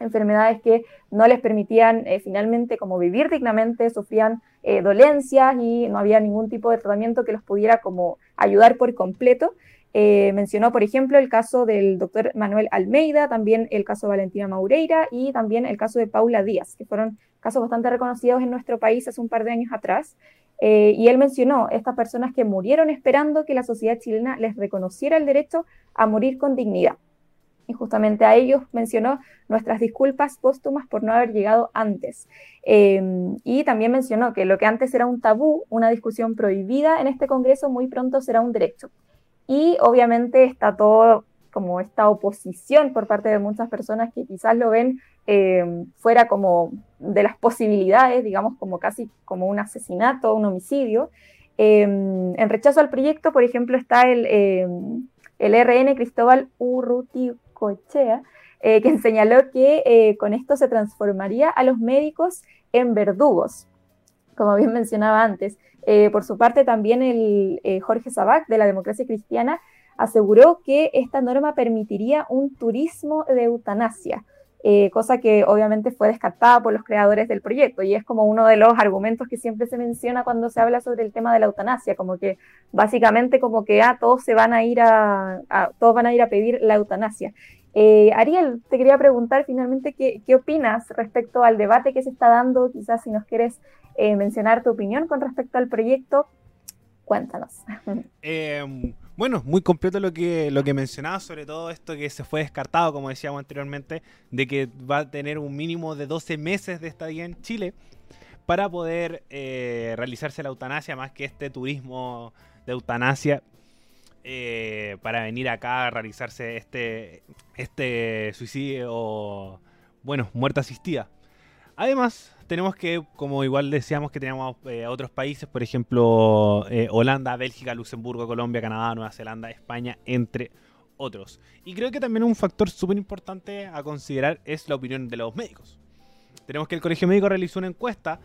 enfermedades que no les permitían eh, finalmente como vivir dignamente, sufrían dolencias y no había ningún tipo de tratamiento que los pudiera como ayudar por completo. Eh, mencionó, por ejemplo, el caso del doctor Manuel Almeida, también el caso de Valentina Maureira y también el caso de Paula Díaz, que fueron casos bastante reconocidos en nuestro país hace un par de años atrás. Eh, y él mencionó estas personas que murieron esperando que la sociedad chilena les reconociera el derecho a morir con dignidad. Y justamente a ellos mencionó nuestras disculpas póstumas por no haber llegado antes. Eh, y también mencionó que lo que antes era un tabú, una discusión prohibida en este Congreso, muy pronto será un derecho. Y obviamente está todo como esta oposición por parte de muchas personas que quizás lo ven eh, fuera como de las posibilidades, digamos, como casi como un asesinato, un homicidio. Em, en rechazo al proyecto, por ejemplo, está el, em, el RN Cristóbal Urruticochea, eh, quien señaló que eh, con esto se transformaría a los médicos en verdugos, como bien mencionaba antes. Eh, por su parte, también el Jorge Sabac, de la Democracia Cristiana, aseguró que esta norma permitiría un turismo de eutanasia, eh, cosa que obviamente fue descartada por los creadores del proyecto y es como uno de los argumentos que siempre se menciona cuando se habla sobre el tema de la eutanasia, como que básicamente como que ah, todos se van a ir a, todos van a ir a pedir la eutanasia. Ariel, te quería preguntar finalmente qué, qué opinas respecto al debate que se está dando, quizás si nos quieres eh, mencionar tu opinión con respecto al proyecto. Cuéntanos.
Bueno, muy completo lo que, lo que mencionaba, sobre todo esto que se fue descartado, como decíamos anteriormente, de que va a tener un mínimo de 12 meses de estadía en Chile para poder eh, realizarse la eutanasia, más que este turismo de eutanasia, eh, para venir acá a realizarse este, este suicidio, bueno, muerte asistida. Además, tenemos que, como igual decíamos que teníamos eh, otros países, por ejemplo, eh, Holanda, Bélgica, Luxemburgo, Colombia, Canadá, Nueva Zelanda, España, entre otros. Y creo que también un factor súper importante a considerar es la opinión de los médicos. Tenemos que el Colegio Médico realizó una encuesta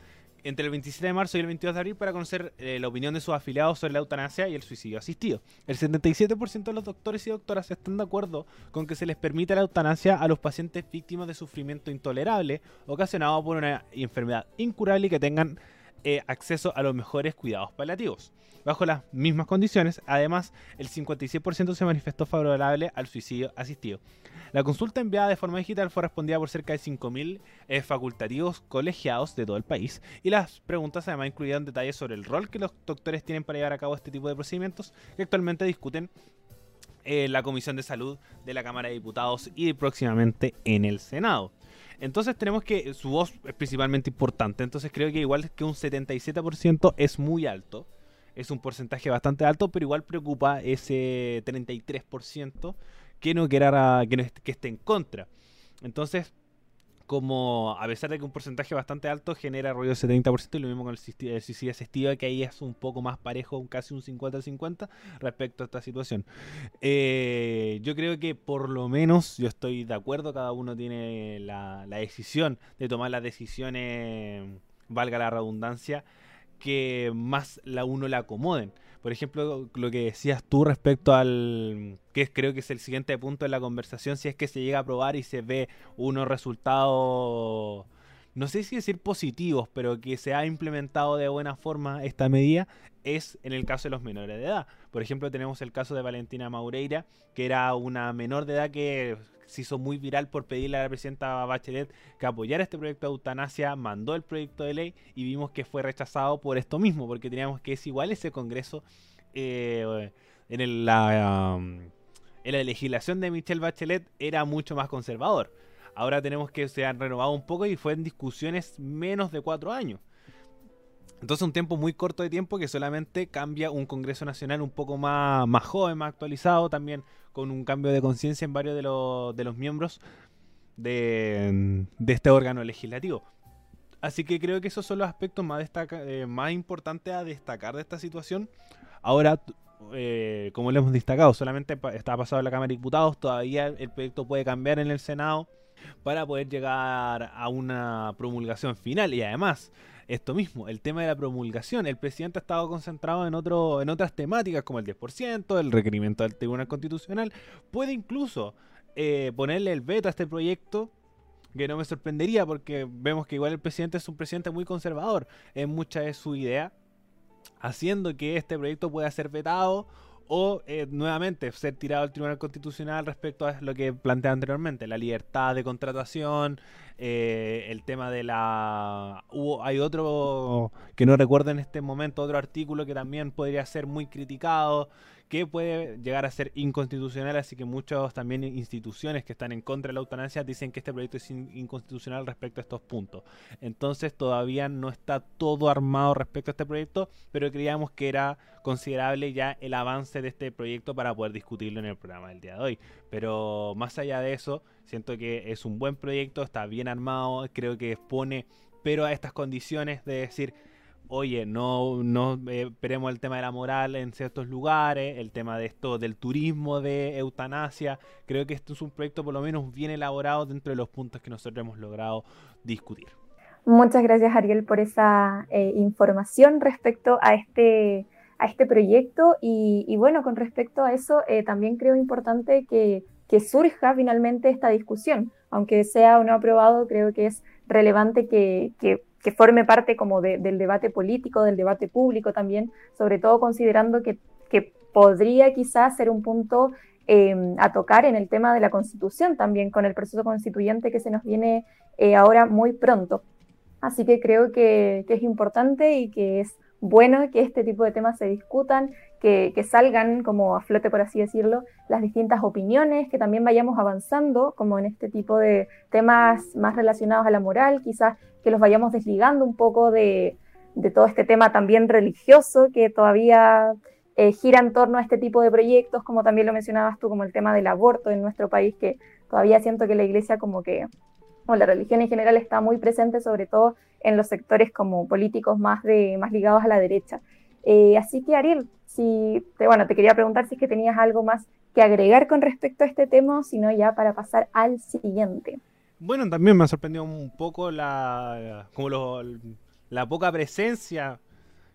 entre el 27 de marzo y el 22 de abril para conocer eh, la opinión de sus afiliados sobre la eutanasia y el suicidio asistido. El 77% de los doctores y doctoras están de acuerdo con que se les permita la eutanasia a los pacientes víctimas de sufrimiento intolerable ocasionado por una enfermedad incurable y que tengan eh, acceso a los mejores cuidados paliativos. Bajo las mismas condiciones, además, el 56% se manifestó favorable al suicidio asistido. La consulta enviada de forma digital fue respondida por cerca de 5.000 eh, facultativos colegiados de todo el país y las preguntas además incluían detalles sobre el rol que los doctores tienen para llevar a cabo este tipo de procedimientos que actualmente discuten eh, la Comisión de Salud de la Cámara de Diputados y próximamente en el Senado. Entonces tenemos que su voz es principalmente importante. Entonces creo que igual que un 77% es muy alto. Es un porcentaje bastante alto, pero igual preocupa ese 33% que no quiera que esté en contra. Entonces, como a pesar de que un porcentaje bastante alto genera ruido del 70% y lo mismo con el suicidio asistido que ahí es un poco más parejo, casi un 50-50 respecto a esta situación. Eh, yo creo que por lo menos yo estoy de acuerdo, cada uno tiene la, la decisión de tomar las decisiones, valga la redundancia, que más la uno le acomoden. Por ejemplo, lo que decías tú respecto al que creo que es el siguiente punto de la conversación, si es que se llega a probar y se ve unos resultados, no sé si decir positivos, pero que se ha implementado de buena forma esta medida, es en el caso de los menores de edad. Por ejemplo, tenemos el caso de Valentina Maureira, que era una menor de edad que se hizo muy viral por pedirle a la presidenta Bachelet que apoyara este proyecto de eutanasia, mandó el proyecto de ley y vimos que fue rechazado por esto mismo, porque teníamos que es igual ese Congreso eh, en, la, um, en la legislación de Michelle Bachelet era mucho más conservador. Ahora tenemos que se han renovado un poco y fue en discusiones menos de cuatro años. Entonces un tiempo muy corto de tiempo que solamente cambia un Congreso Nacional un poco más, más joven, más actualizado, también con un cambio de conciencia en varios de, los, de los miembros de, este órgano legislativo. Así que creo que esos son los aspectos más, eh, más importantes a destacar de esta situación. Ahora, eh, como lo hemos destacado, solamente está pasado en la Cámara de Diputados, todavía el proyecto puede cambiar en el Senado para poder llegar a una promulgación final y además esto mismo, el tema de la promulgación. El presidente ha estado concentrado en, otro, en otras temáticas como el 10%, el requerimiento del Tribunal Constitucional. Puede incluso eh, ponerle el veto a este proyecto que no me sorprendería porque vemos que igual el presidente es un presidente muy conservador en mucha de su idea, haciendo que este proyecto pueda ser vetado o eh, nuevamente ser tirado al Tribunal Constitucional respecto a lo que plantea anteriormente, la libertad de contratación, eh, el tema de la... Hubo, hay otro que no recuerdo en este momento, otro artículo que también podría ser muy criticado, que puede llegar a ser inconstitucional, así que muchas también instituciones que están en contra de la eutanasia dicen que este proyecto es inconstitucional respecto a estos puntos. Entonces todavía no está todo armado respecto a este proyecto, pero creíamos que era considerable ya el avance de este proyecto para poder discutirlo en el programa del día de hoy. Pero más allá de eso, siento que es un buen proyecto, está bien armado, creo que pone pero a estas condiciones de decir oye, no, no eh, esperemos el tema de la moral en ciertos lugares, el tema de esto del turismo de eutanasia. Creo que esto es un proyecto por lo menos bien elaborado dentro de los puntos que nosotros hemos logrado discutir.
Muchas gracias Ariel por esa eh, información respecto a este, a este proyecto y, bueno, con respecto a eso eh, también creo importante que, que surja finalmente esta discusión. Aunque sea o no aprobado, creo que es relevante que, que que forme parte como del debate político, del debate público también, sobre todo considerando que, podría quizás ser un punto em, a tocar en el tema de la constitución también, con el proceso constituyente que se nos viene eh, ahora muy pronto. Así que creo que, que, es importante y que es bueno que este tipo de temas se discutan, que, salgan como a flote, por así decirlo, las distintas opiniones, que también vayamos avanzando como en este tipo de temas más relacionados a la moral, quizás que los vayamos desligando un poco de, todo este tema también religioso que todavía eh, gira en torno a este tipo de proyectos, como también lo mencionabas tú, como el tema del aborto en nuestro país, que todavía siento que la iglesia como que, la religión en general está muy presente, sobre todo en los sectores como políticos más, de, más ligados a la derecha. Eh, así que Ariel, si te, bueno, te quería preguntar si es que tenías algo más que agregar con respecto a este tema, sino ya para pasar al siguiente.
Bueno, también me ha sorprendido un poco la, como la poca presencia.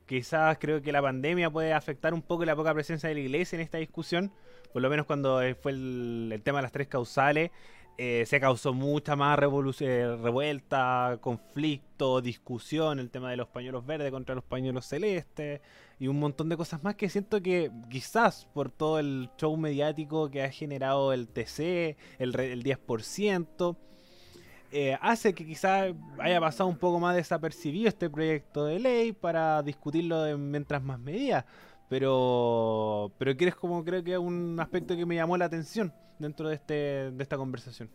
Quizás creo que la pandemia puede afectar un poco la poca presencia de la iglesia en esta discusión. Por lo menos cuando fue el, tema de las tres causales. Eh, se causó mucha más eh, revuelta, conflicto, discusión, el tema de los pañuelos verdes contra los pañuelos celestes y un montón de cosas más que siento que quizás por todo el show mediático que ha generado el TC, el, el 10%, eh, hace que quizás haya pasado un poco más desapercibido este proyecto de ley para discutirlo mientras más medidas. Pero, pero quieres como creo que un aspecto que me llamó la atención dentro de, este, de esta conversación.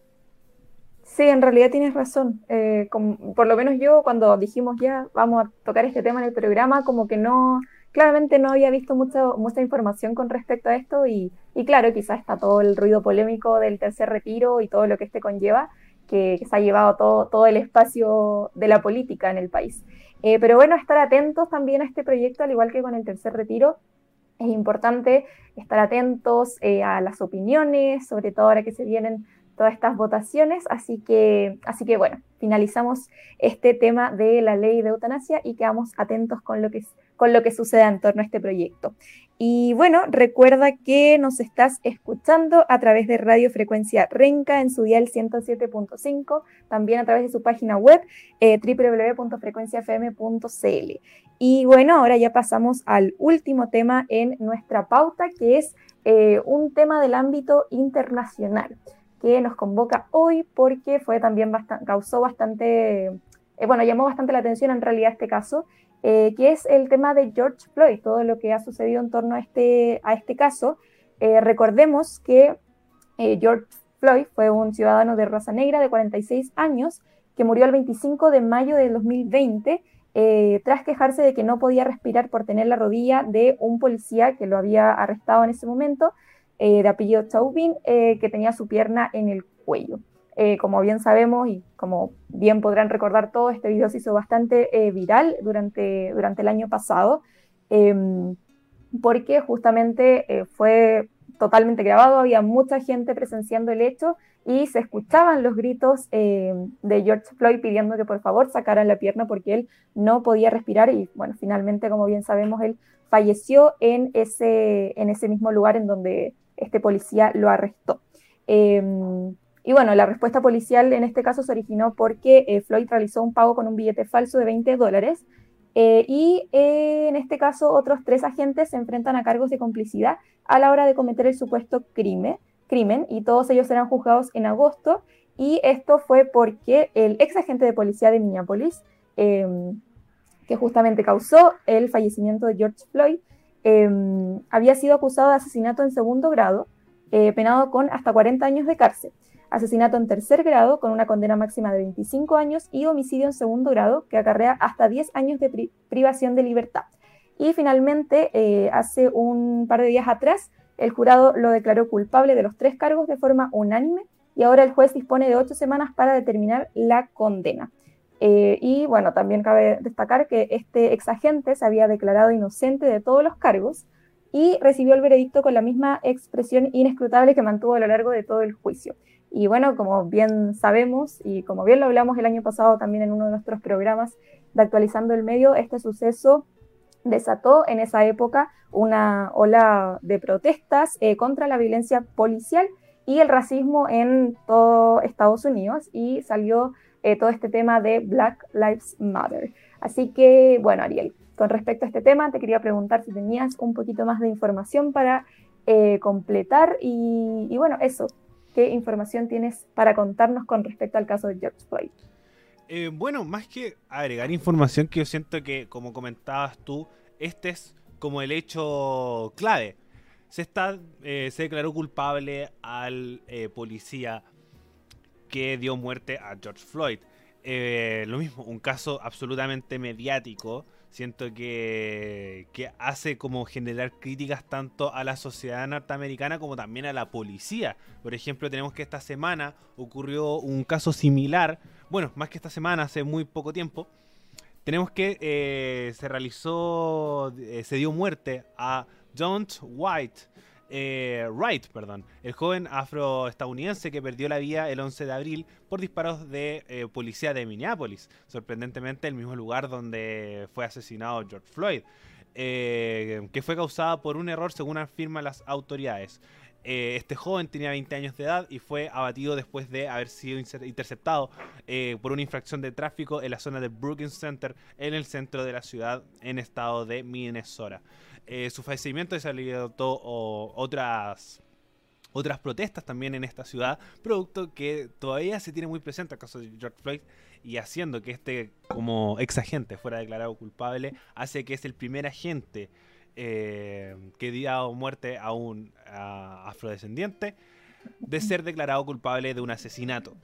Sí, en realidad tienes razón. Eh, por lo menos yo cuando dijimos ya vamos a tocar este tema en el programa, como que no, claramente no había visto mucha, mucha información con respecto a esto y, claro, quizás está todo el ruido polémico del tercer retiro y todo lo que este conlleva, que, se ha llevado todo, todo el espacio de la política en el país. Eh, pero bueno, estar atentos también a este proyecto, al igual que con el tercer retiro, es importante estar atentos eh, a las opiniones, sobre todo ahora que se vienen todas estas votaciones. Así que, así que bueno, finalizamos este tema de la ley de eutanasia y quedamos atentos con lo que, con lo que suceda en torno a este proyecto. Y bueno, recuerda que nos estás escuchando a través de Radio Frecuencia Renca en su dial 107.5, también a través de su página web eh, www.frecuenciafm.cl. Y bueno, ahora ya pasamos al último tema en nuestra pauta, que es eh, un tema del ámbito internacional que nos convoca hoy porque fue también causó bastante, eh, bueno, llamó bastante la atención en realidad este caso, eh, que es el tema de George Floyd, todo lo que ha sucedido en torno a este, a este caso. Eh, recordemos que George Floyd fue un ciudadano de raza negra de 46 años que murió el 25 de mayo de 2020 tras quejarse de que no podía respirar por tener la rodilla de un policía que lo había arrestado en ese momento eh, de apellido Chauvin, eh, que tenía su pierna en el cuello. Eh, como bien sabemos y como bien podrán recordar todo, este video se hizo bastante viral durante, durante el año pasado, em, porque justamente fue totalmente grabado, había mucha gente presenciando el hecho y se escuchaban los gritos em, de George Floyd pidiendo que por favor sacaran la pierna porque él no podía respirar y bueno, finalmente, como bien sabemos, él falleció en ese, en ese mismo lugar en donde este policía lo arrestó. Em, y bueno, la respuesta policial en este caso se originó porque eh, Floyd realizó un pago con un billete falso de 20 dólares eh, y eh, en este caso otros tres agentes se enfrentan a cargos de complicidad a la hora de cometer el supuesto crimen, crimen y todos ellos serán juzgados en agosto. Y esto fue porque el ex agente de policía de Minneapolis, em, que justamente causó el fallecimiento de George Floyd, Em, había sido acusado de asesinato en segundo grado, penado con hasta 40 años de cárcel, asesinato en tercer grado con una condena máxima de 25 años y homicidio en segundo grado que acarrea hasta 10 años de privación de libertad. Y finalmente, eh, hace un par de días atrás, el jurado lo declaró culpable de los tres cargos de forma unánime y ahora el juez dispone de ocho semanas para determinar la condena. Eh, y bueno, también cabe destacar que este exagente se había declarado inocente de todos los cargos y recibió el veredicto con la misma expresión inescrutable que mantuvo a lo largo de todo el juicio. Y bueno, como bien sabemos y como bien lo hablamos el año pasado también en uno de nuestros programas de Actualizando el Medio, este suceso desató en esa época una ola de protestas eh, contra la violencia policial y el racismo en todo Estados Unidos y salió eh, todo este tema de Black Lives Matter. Así que, bueno, Ariel, con respecto a este tema, te quería preguntar si tenías un poquito más de información para eh, completar y, bueno, eso, ¿qué información tienes para contarnos con respecto al caso de George Floyd?
Eh, bueno, más que agregar información que yo siento que, como comentabas tú, este es como el hecho clave. Se, está, se declaró culpable al policía que dio muerte a George Floyd. Eh, lo mismo, un caso absolutamente mediático. Siento que, que, hace como generar críticas tanto a la sociedad norteamericana como también a la policía. Por ejemplo, tenemos que esta semana ocurrió un caso similar. Bueno, más que esta semana, hace muy poco tiempo. Tenemos que eh, se realizó, eh, se dio muerte a John White, eh, Wright, perdón, el joven afroestadounidense que perdió la vida el 11 de abril por disparos de eh, policía de Minneapolis, sorprendentemente el mismo lugar donde fue asesinado George Floyd, eh, que fue causada por un error según afirman las autoridades. Eh, este joven tenía 20 años de edad y fue abatido después de haber sido interceptado por una infracción de tráfico en la zona de Brookings Center, en el centro de la ciudad, en estado de Minnesota. Eh, su fallecimiento desalientó otras otras protestas también en esta ciudad, producto que todavía se tiene muy presente el caso de George Floyd y haciendo que este como ex agente fuera declarado culpable, hace que es el primer agente eh, que dio muerte a un afrodescendiente de ser declarado culpable de un asesinato.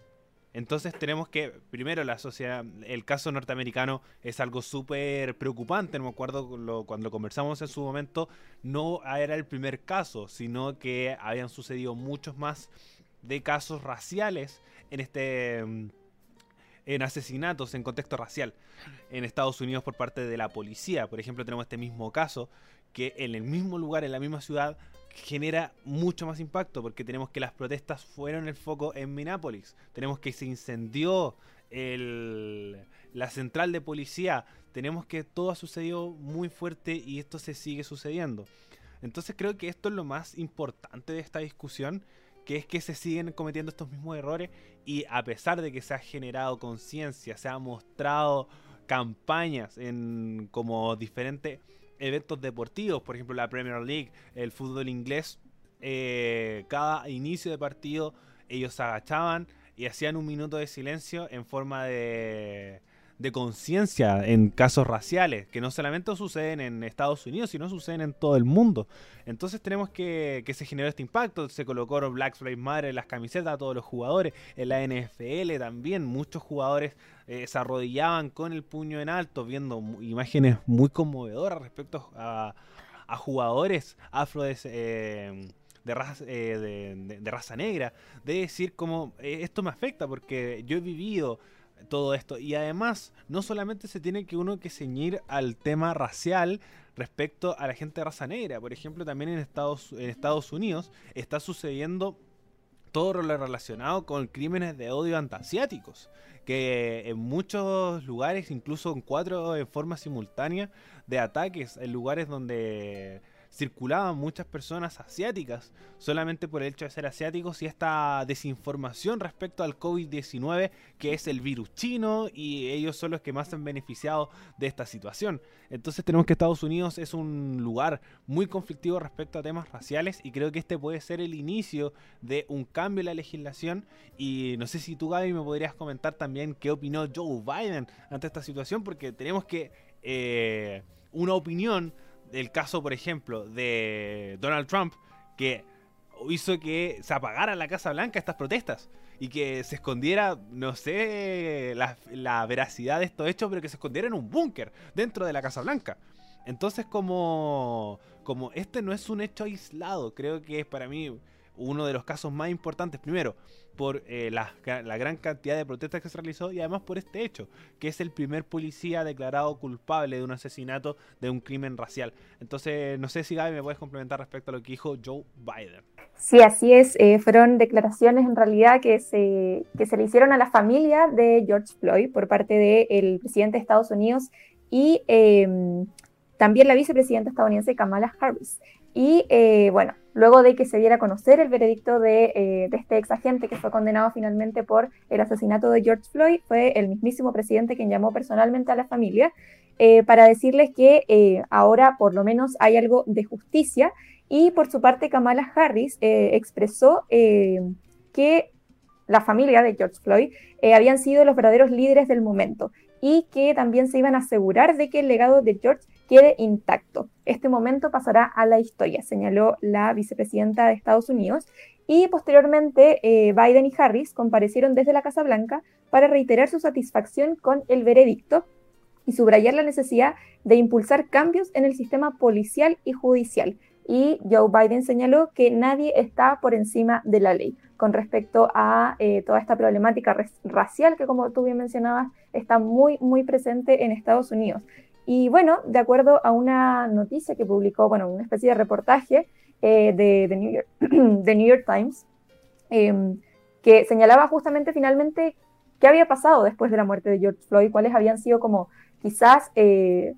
Entonces tenemos que, primero, la sociedad, el caso norteamericano es algo súper preocupante, me acuerdo cuando lo conversamos en su momento, no era el primer caso, sino que habían sucedido muchos más de casos raciales en este en asesinatos en contexto racial en Estados Unidos por parte de la policía. Por ejemplo, tenemos este mismo caso que en el mismo lugar, en la misma ciudad, genera mucho más impacto porque tenemos que las protestas fueron el foco en Minneapolis. Tenemos que se incendió la central de policía. Tenemos que todo ha sucedido muy fuerte y esto se sigue sucediendo. Entonces creo que esto es lo más importante de esta discusión, que es que se siguen cometiendo estos mismos errores y a pesar de que se ha generado conciencia, se ha mostrado campañas en como diferentes eventos deportivos, por ejemplo la Premier League, el fútbol inglés, eh, cada inicio de partido ellos se agachaban y hacían un minuto de silencio en forma de, de conciencia en casos raciales, que no solamente suceden en Estados Unidos, sino suceden en todo el mundo. Entonces tenemos que, que se generó este impacto, se colocó Black Lives Matter en las camisetas a todos los jugadores, en la NFL también, muchos jugadores eh, se arrodillaban con el puño en alto, viendo imágenes muy conmovedoras respecto a, jugadores afro eh, de, raza, eh, de, raza negra, de decir como esto me afecta porque yo he vivido todo esto. Y además no solamente se tiene que uno que ceñir al tema racial respecto a la gente de raza negra, por ejemplo también en Estados, en Estados Unidos está sucediendo todo lo relacionado con crímenes de odio antiasiáticos que en muchos lugares, incluso en cuatro en forma simultánea, de ataques en lugares donde circulaban muchas personas asiáticas solamente por el hecho de ser asiáticos y esta desinformación respecto al COVID-19 que es el virus chino y ellos son los que más han beneficiado de esta situación. Entonces tenemos que Estados Unidos es un lugar muy conflictivo respecto a temas raciales y creo que este puede ser el inicio de un cambio en la legislación y no sé si tú Gaby me podrías comentar también qué opinó Joe Biden ante esta situación porque tenemos que eh, una opinión el caso, por ejemplo, de Donald Trump, que hizo que se apagara la Casa Blanca estas protestas y que se escondiera, no sé la, veracidad de estos hechos, pero que se escondiera en un búnker dentro de la Casa Blanca. Entonces, como, como este no es un hecho aislado, creo que es para mí uno de los casos más importantes, primero, por eh, la, gran cantidad de protestas que se realizó y además por este hecho, que es el primer policía declarado culpable de un asesinato, de un crimen racial. Entonces, no sé si Gaby me puedes complementar respecto a lo que dijo Joe Biden.
Sí, así es. Eh, fueron declaraciones en realidad que se, que se le hicieron a la familia de George Floyd por parte del presidente de Estados Unidos y em, también la vicepresidenta estadounidense Kamala Harris. Y eh, bueno, luego de que se diera a conocer el veredicto de, eh, este ex agente que fue condenado finalmente por el asesinato de George Floyd, fue el mismísimo presidente quien llamó personalmente a la familia eh, para decirles que ahora por lo menos hay algo de justicia. Y por su parte, Kamala Harris expresó que la familia de George Floyd habían sido los verdaderos líderes del momento y que también se iban a asegurar de que el legado de George quede intacto. Este momento pasará a la historia, señaló la vicepresidenta de Estados Unidos. Y posteriormente, eh, Biden y Harris comparecieron desde la Casa Blanca para reiterar su satisfacción con el veredicto y subrayar la necesidad de impulsar cambios en el sistema policial y judicial. Y Joe Biden señaló que nadie está por encima de la ley con respecto a eh, toda esta problemática racial que, como tú bien mencionabas, está muy, muy presente en Estados Unidos. Y bueno, de acuerdo a una noticia que publicó, bueno, una especie de reportaje eh, de, de, New York, Times, em, que señalaba justamente finalmente qué había pasado después de la muerte de George Floyd, cuáles habían sido como quizás eh,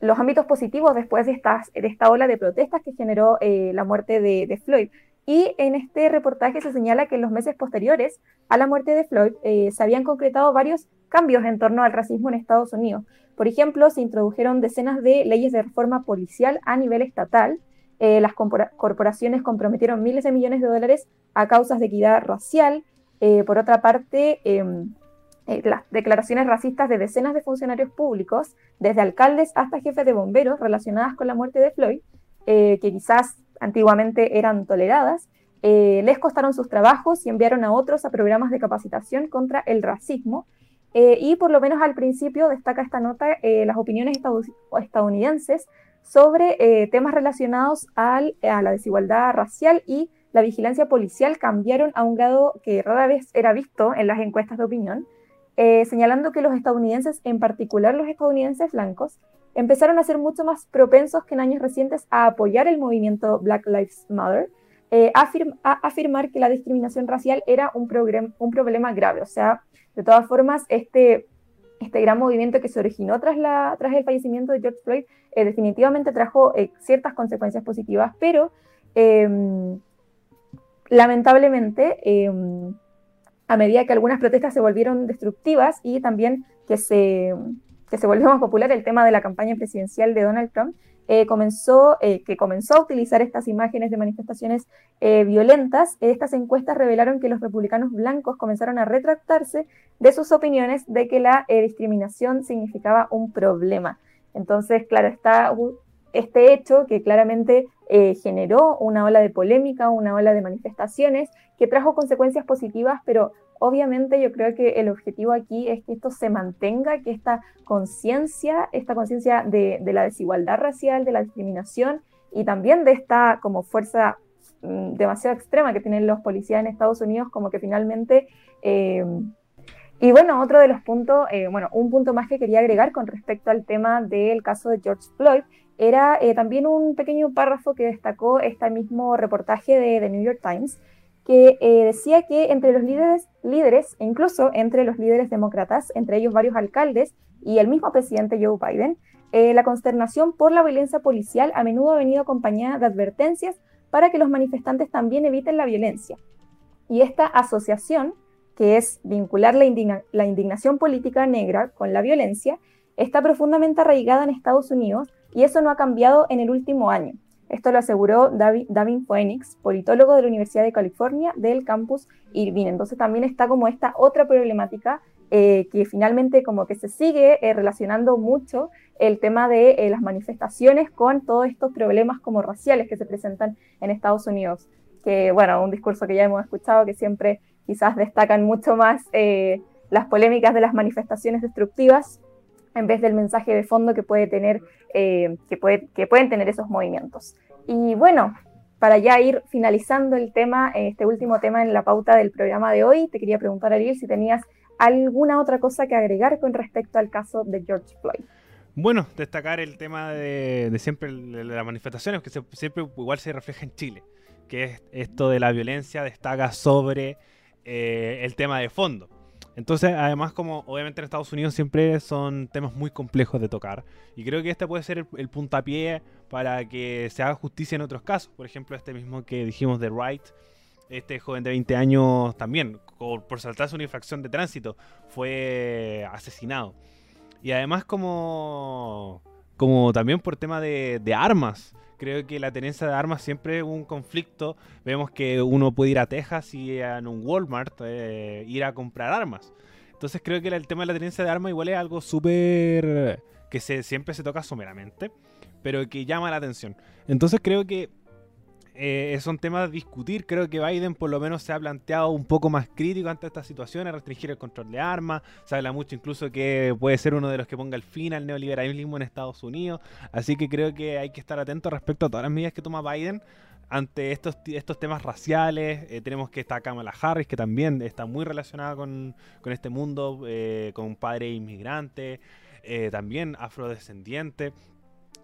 los ámbitos positivos después de, estas, de esta ola de protestas que generó eh, la muerte de, Floyd. Y en este reportaje se señala que en los meses posteriores a la muerte de Floyd eh, se habían concretado varios cambios en torno al racismo en Estados Unidos. Por ejemplo, se introdujeron decenas de leyes de reforma policial a nivel estatal. Eh, las corporaciones comprometieron miles de millones de dólares a causas de equidad racial. Por otra parte, em, las declaraciones racistas de decenas de funcionarios públicos, desde alcaldes hasta jefes de bomberos relacionadas con la muerte de Floyd, que quizás antiguamente eran toleradas, eh, les costaron sus trabajos y enviaron a otros a programas de capacitación contra el racismo. Eh, y por lo menos al principio destaca esta nota eh, las opiniones estadounidenses sobre temas relacionados al, a la desigualdad racial y la vigilancia policial cambiaron a un grado que rara vez era visto en las encuestas de opinión, señalando que los estadounidenses, en particular los estadounidenses blancos, empezaron a ser mucho más propensos que en años recientes a apoyar el movimiento Black Lives Matter, eh, a, afirmar que la discriminación racial era un, un, problema grave. O sea, de todas formas, este, este gran movimiento que se originó tras, la, tras el fallecimiento de George Floyd eh, definitivamente trajo eh, ciertas consecuencias positivas, pero em, lamentablemente, em, a medida que algunas protestas se volvieron destructivas y también que se que se volvió más popular, el tema de la campaña presidencial de Donald Trump, eh, comenzó, eh, que comenzó a utilizar estas imágenes de manifestaciones eh, violentas, estas encuestas revelaron que los republicanos blancos comenzaron a retractarse de sus opiniones de que la discriminación significaba un problema. Entonces, claro, está este hecho que claramente generó una ola de polémica, una ola de manifestaciones, que trajo consecuencias positivas, pero Obviamente yo creo que el objetivo aquí es que esto se mantenga, que esta conciencia, esta conciencia de, la desigualdad racial, de la discriminación y también de esta como fuerza mm, demasiado extrema que tienen los policías en Estados Unidos, como que finalmente... Eh, y bueno, otro de los puntos, eh, bueno, un punto más que quería agregar con respecto al tema del caso de George Floyd, era eh, también un pequeño párrafo que destacó este mismo reportaje de The New York Times, que eh, decía que entre los líderes, líderes, incluso entre los líderes demócratas, entre ellos varios alcaldes y el mismo presidente Joe Biden, eh, la consternación por la violencia policial a menudo ha venido acompañada de advertencias para que los manifestantes también eviten la violencia. Y esta asociación, que es vincular la, la indignación política negra con la violencia, está profundamente arraigada en Estados Unidos y eso no ha cambiado en el último año. Esto lo aseguró David Phoenix, politólogo de la Universidad de California del campus Irvine. Entonces también está como esta otra problemática eh, que finalmente como que se sigue eh, relacionando mucho el tema de eh, las manifestaciones con todos estos problemas como raciales que se presentan en Estados Unidos. Que bueno, un discurso que ya hemos escuchado que siempre quizás destacan mucho más las polémicas de las manifestaciones destructivas en vez del mensaje de fondo que, puede tener, eh, que, puede, que pueden tener esos movimientos. Y bueno, para ya ir finalizando el tema, este último tema en la pauta del programa de hoy, te quería preguntar, Ariel, si tenías alguna otra cosa que agregar con respecto al caso de George Floyd.
Bueno, destacar el tema de, siempre de las manifestaciones, que siempre igual se refleja en Chile, que es esto de la violencia destaca sobre eh, el tema de fondo. Entonces, además, como obviamente en Estados Unidos siempre son temas muy complejos de tocar, y creo que este puede ser el, puntapié para que se haga justicia en otros casos. Por ejemplo, este mismo que dijimos de Wright, este joven de 20 años también, por, saltarse una infracción de tránsito, fue asesinado. Y además como, como también por tema de, de armas creo que la tenencia de armas siempre es un conflicto. Vemos que uno puede ir a Texas y en un Walmart eh, ir a comprar armas. Entonces creo que el tema de la tenencia de armas igual es algo súper que se, siempre se toca someramente, pero que llama la atención. Entonces creo que eh, son temas a discutir. Creo que Biden por lo menos se ha planteado un poco más crítico ante estas situaciones, restringir el control de armas. Se habla mucho incluso que puede ser uno de los que ponga el fin al neoliberalismo en Estados Unidos. Así que creo que hay que estar atentos respecto a todas las medidas que toma Biden ante estos, estos temas raciales. Eh, tenemos que estar Kamala Harris, que también está muy relacionada con, este mundo, eh, con un padre inmigrante, también afrodescendiente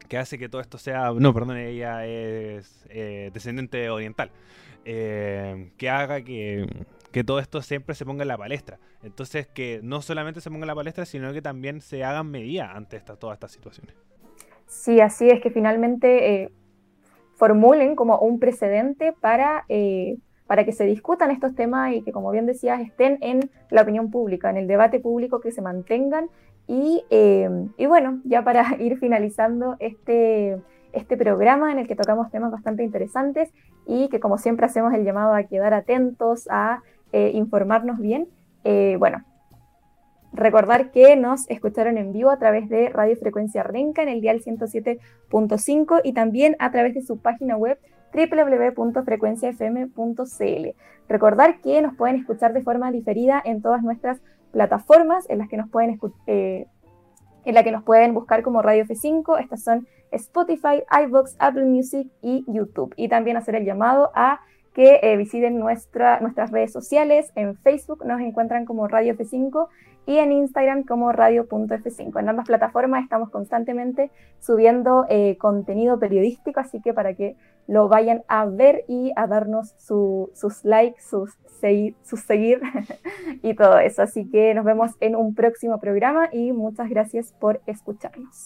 que hace que todo esto sea, no, perdón, ella es eh, descendiente oriental, eh, que haga que, todo esto siempre se ponga en la palestra. Entonces, que no solamente se ponga en la palestra, sino que también se hagan medidas ante todas estas situaciones.
Sí, así es que finalmente, eh, formulen como un precedente para, para que se discutan estos temas y que, como bien decías, estén en la opinión pública, en el debate público, que se mantengan. Y, eh, y bueno, ya para ir finalizando este, este programa en el que tocamos temas bastante interesantes y que como siempre hacemos el llamado a quedar atentos, a eh, informarnos bien. bueno, Recordar que nos escucharon en vivo a través de Radio Frecuencia Renca en el dial 107.5 y también a través de su página web www.frecuenciafm.cl. Recordar que nos pueden escuchar de forma diferida en todas nuestras plataformas en las que nos pueden eh, en la que nos pueden buscar como Radio F5. Estas son Spotify, iVoox, Apple Music y YouTube. Y también hacer el llamado a que eh, visiten nuestra, nuestras redes sociales. En Facebook nos encuentran como Radio F5 y en Instagram como radio.f5. En ambas plataformas estamos constantemente subiendo eh, contenido periodístico, así que para que lo vayan a ver y a darnos sus likes, sus, sus seguir y todo eso. Así que nos vemos en un próximo programa y muchas gracias por escucharnos.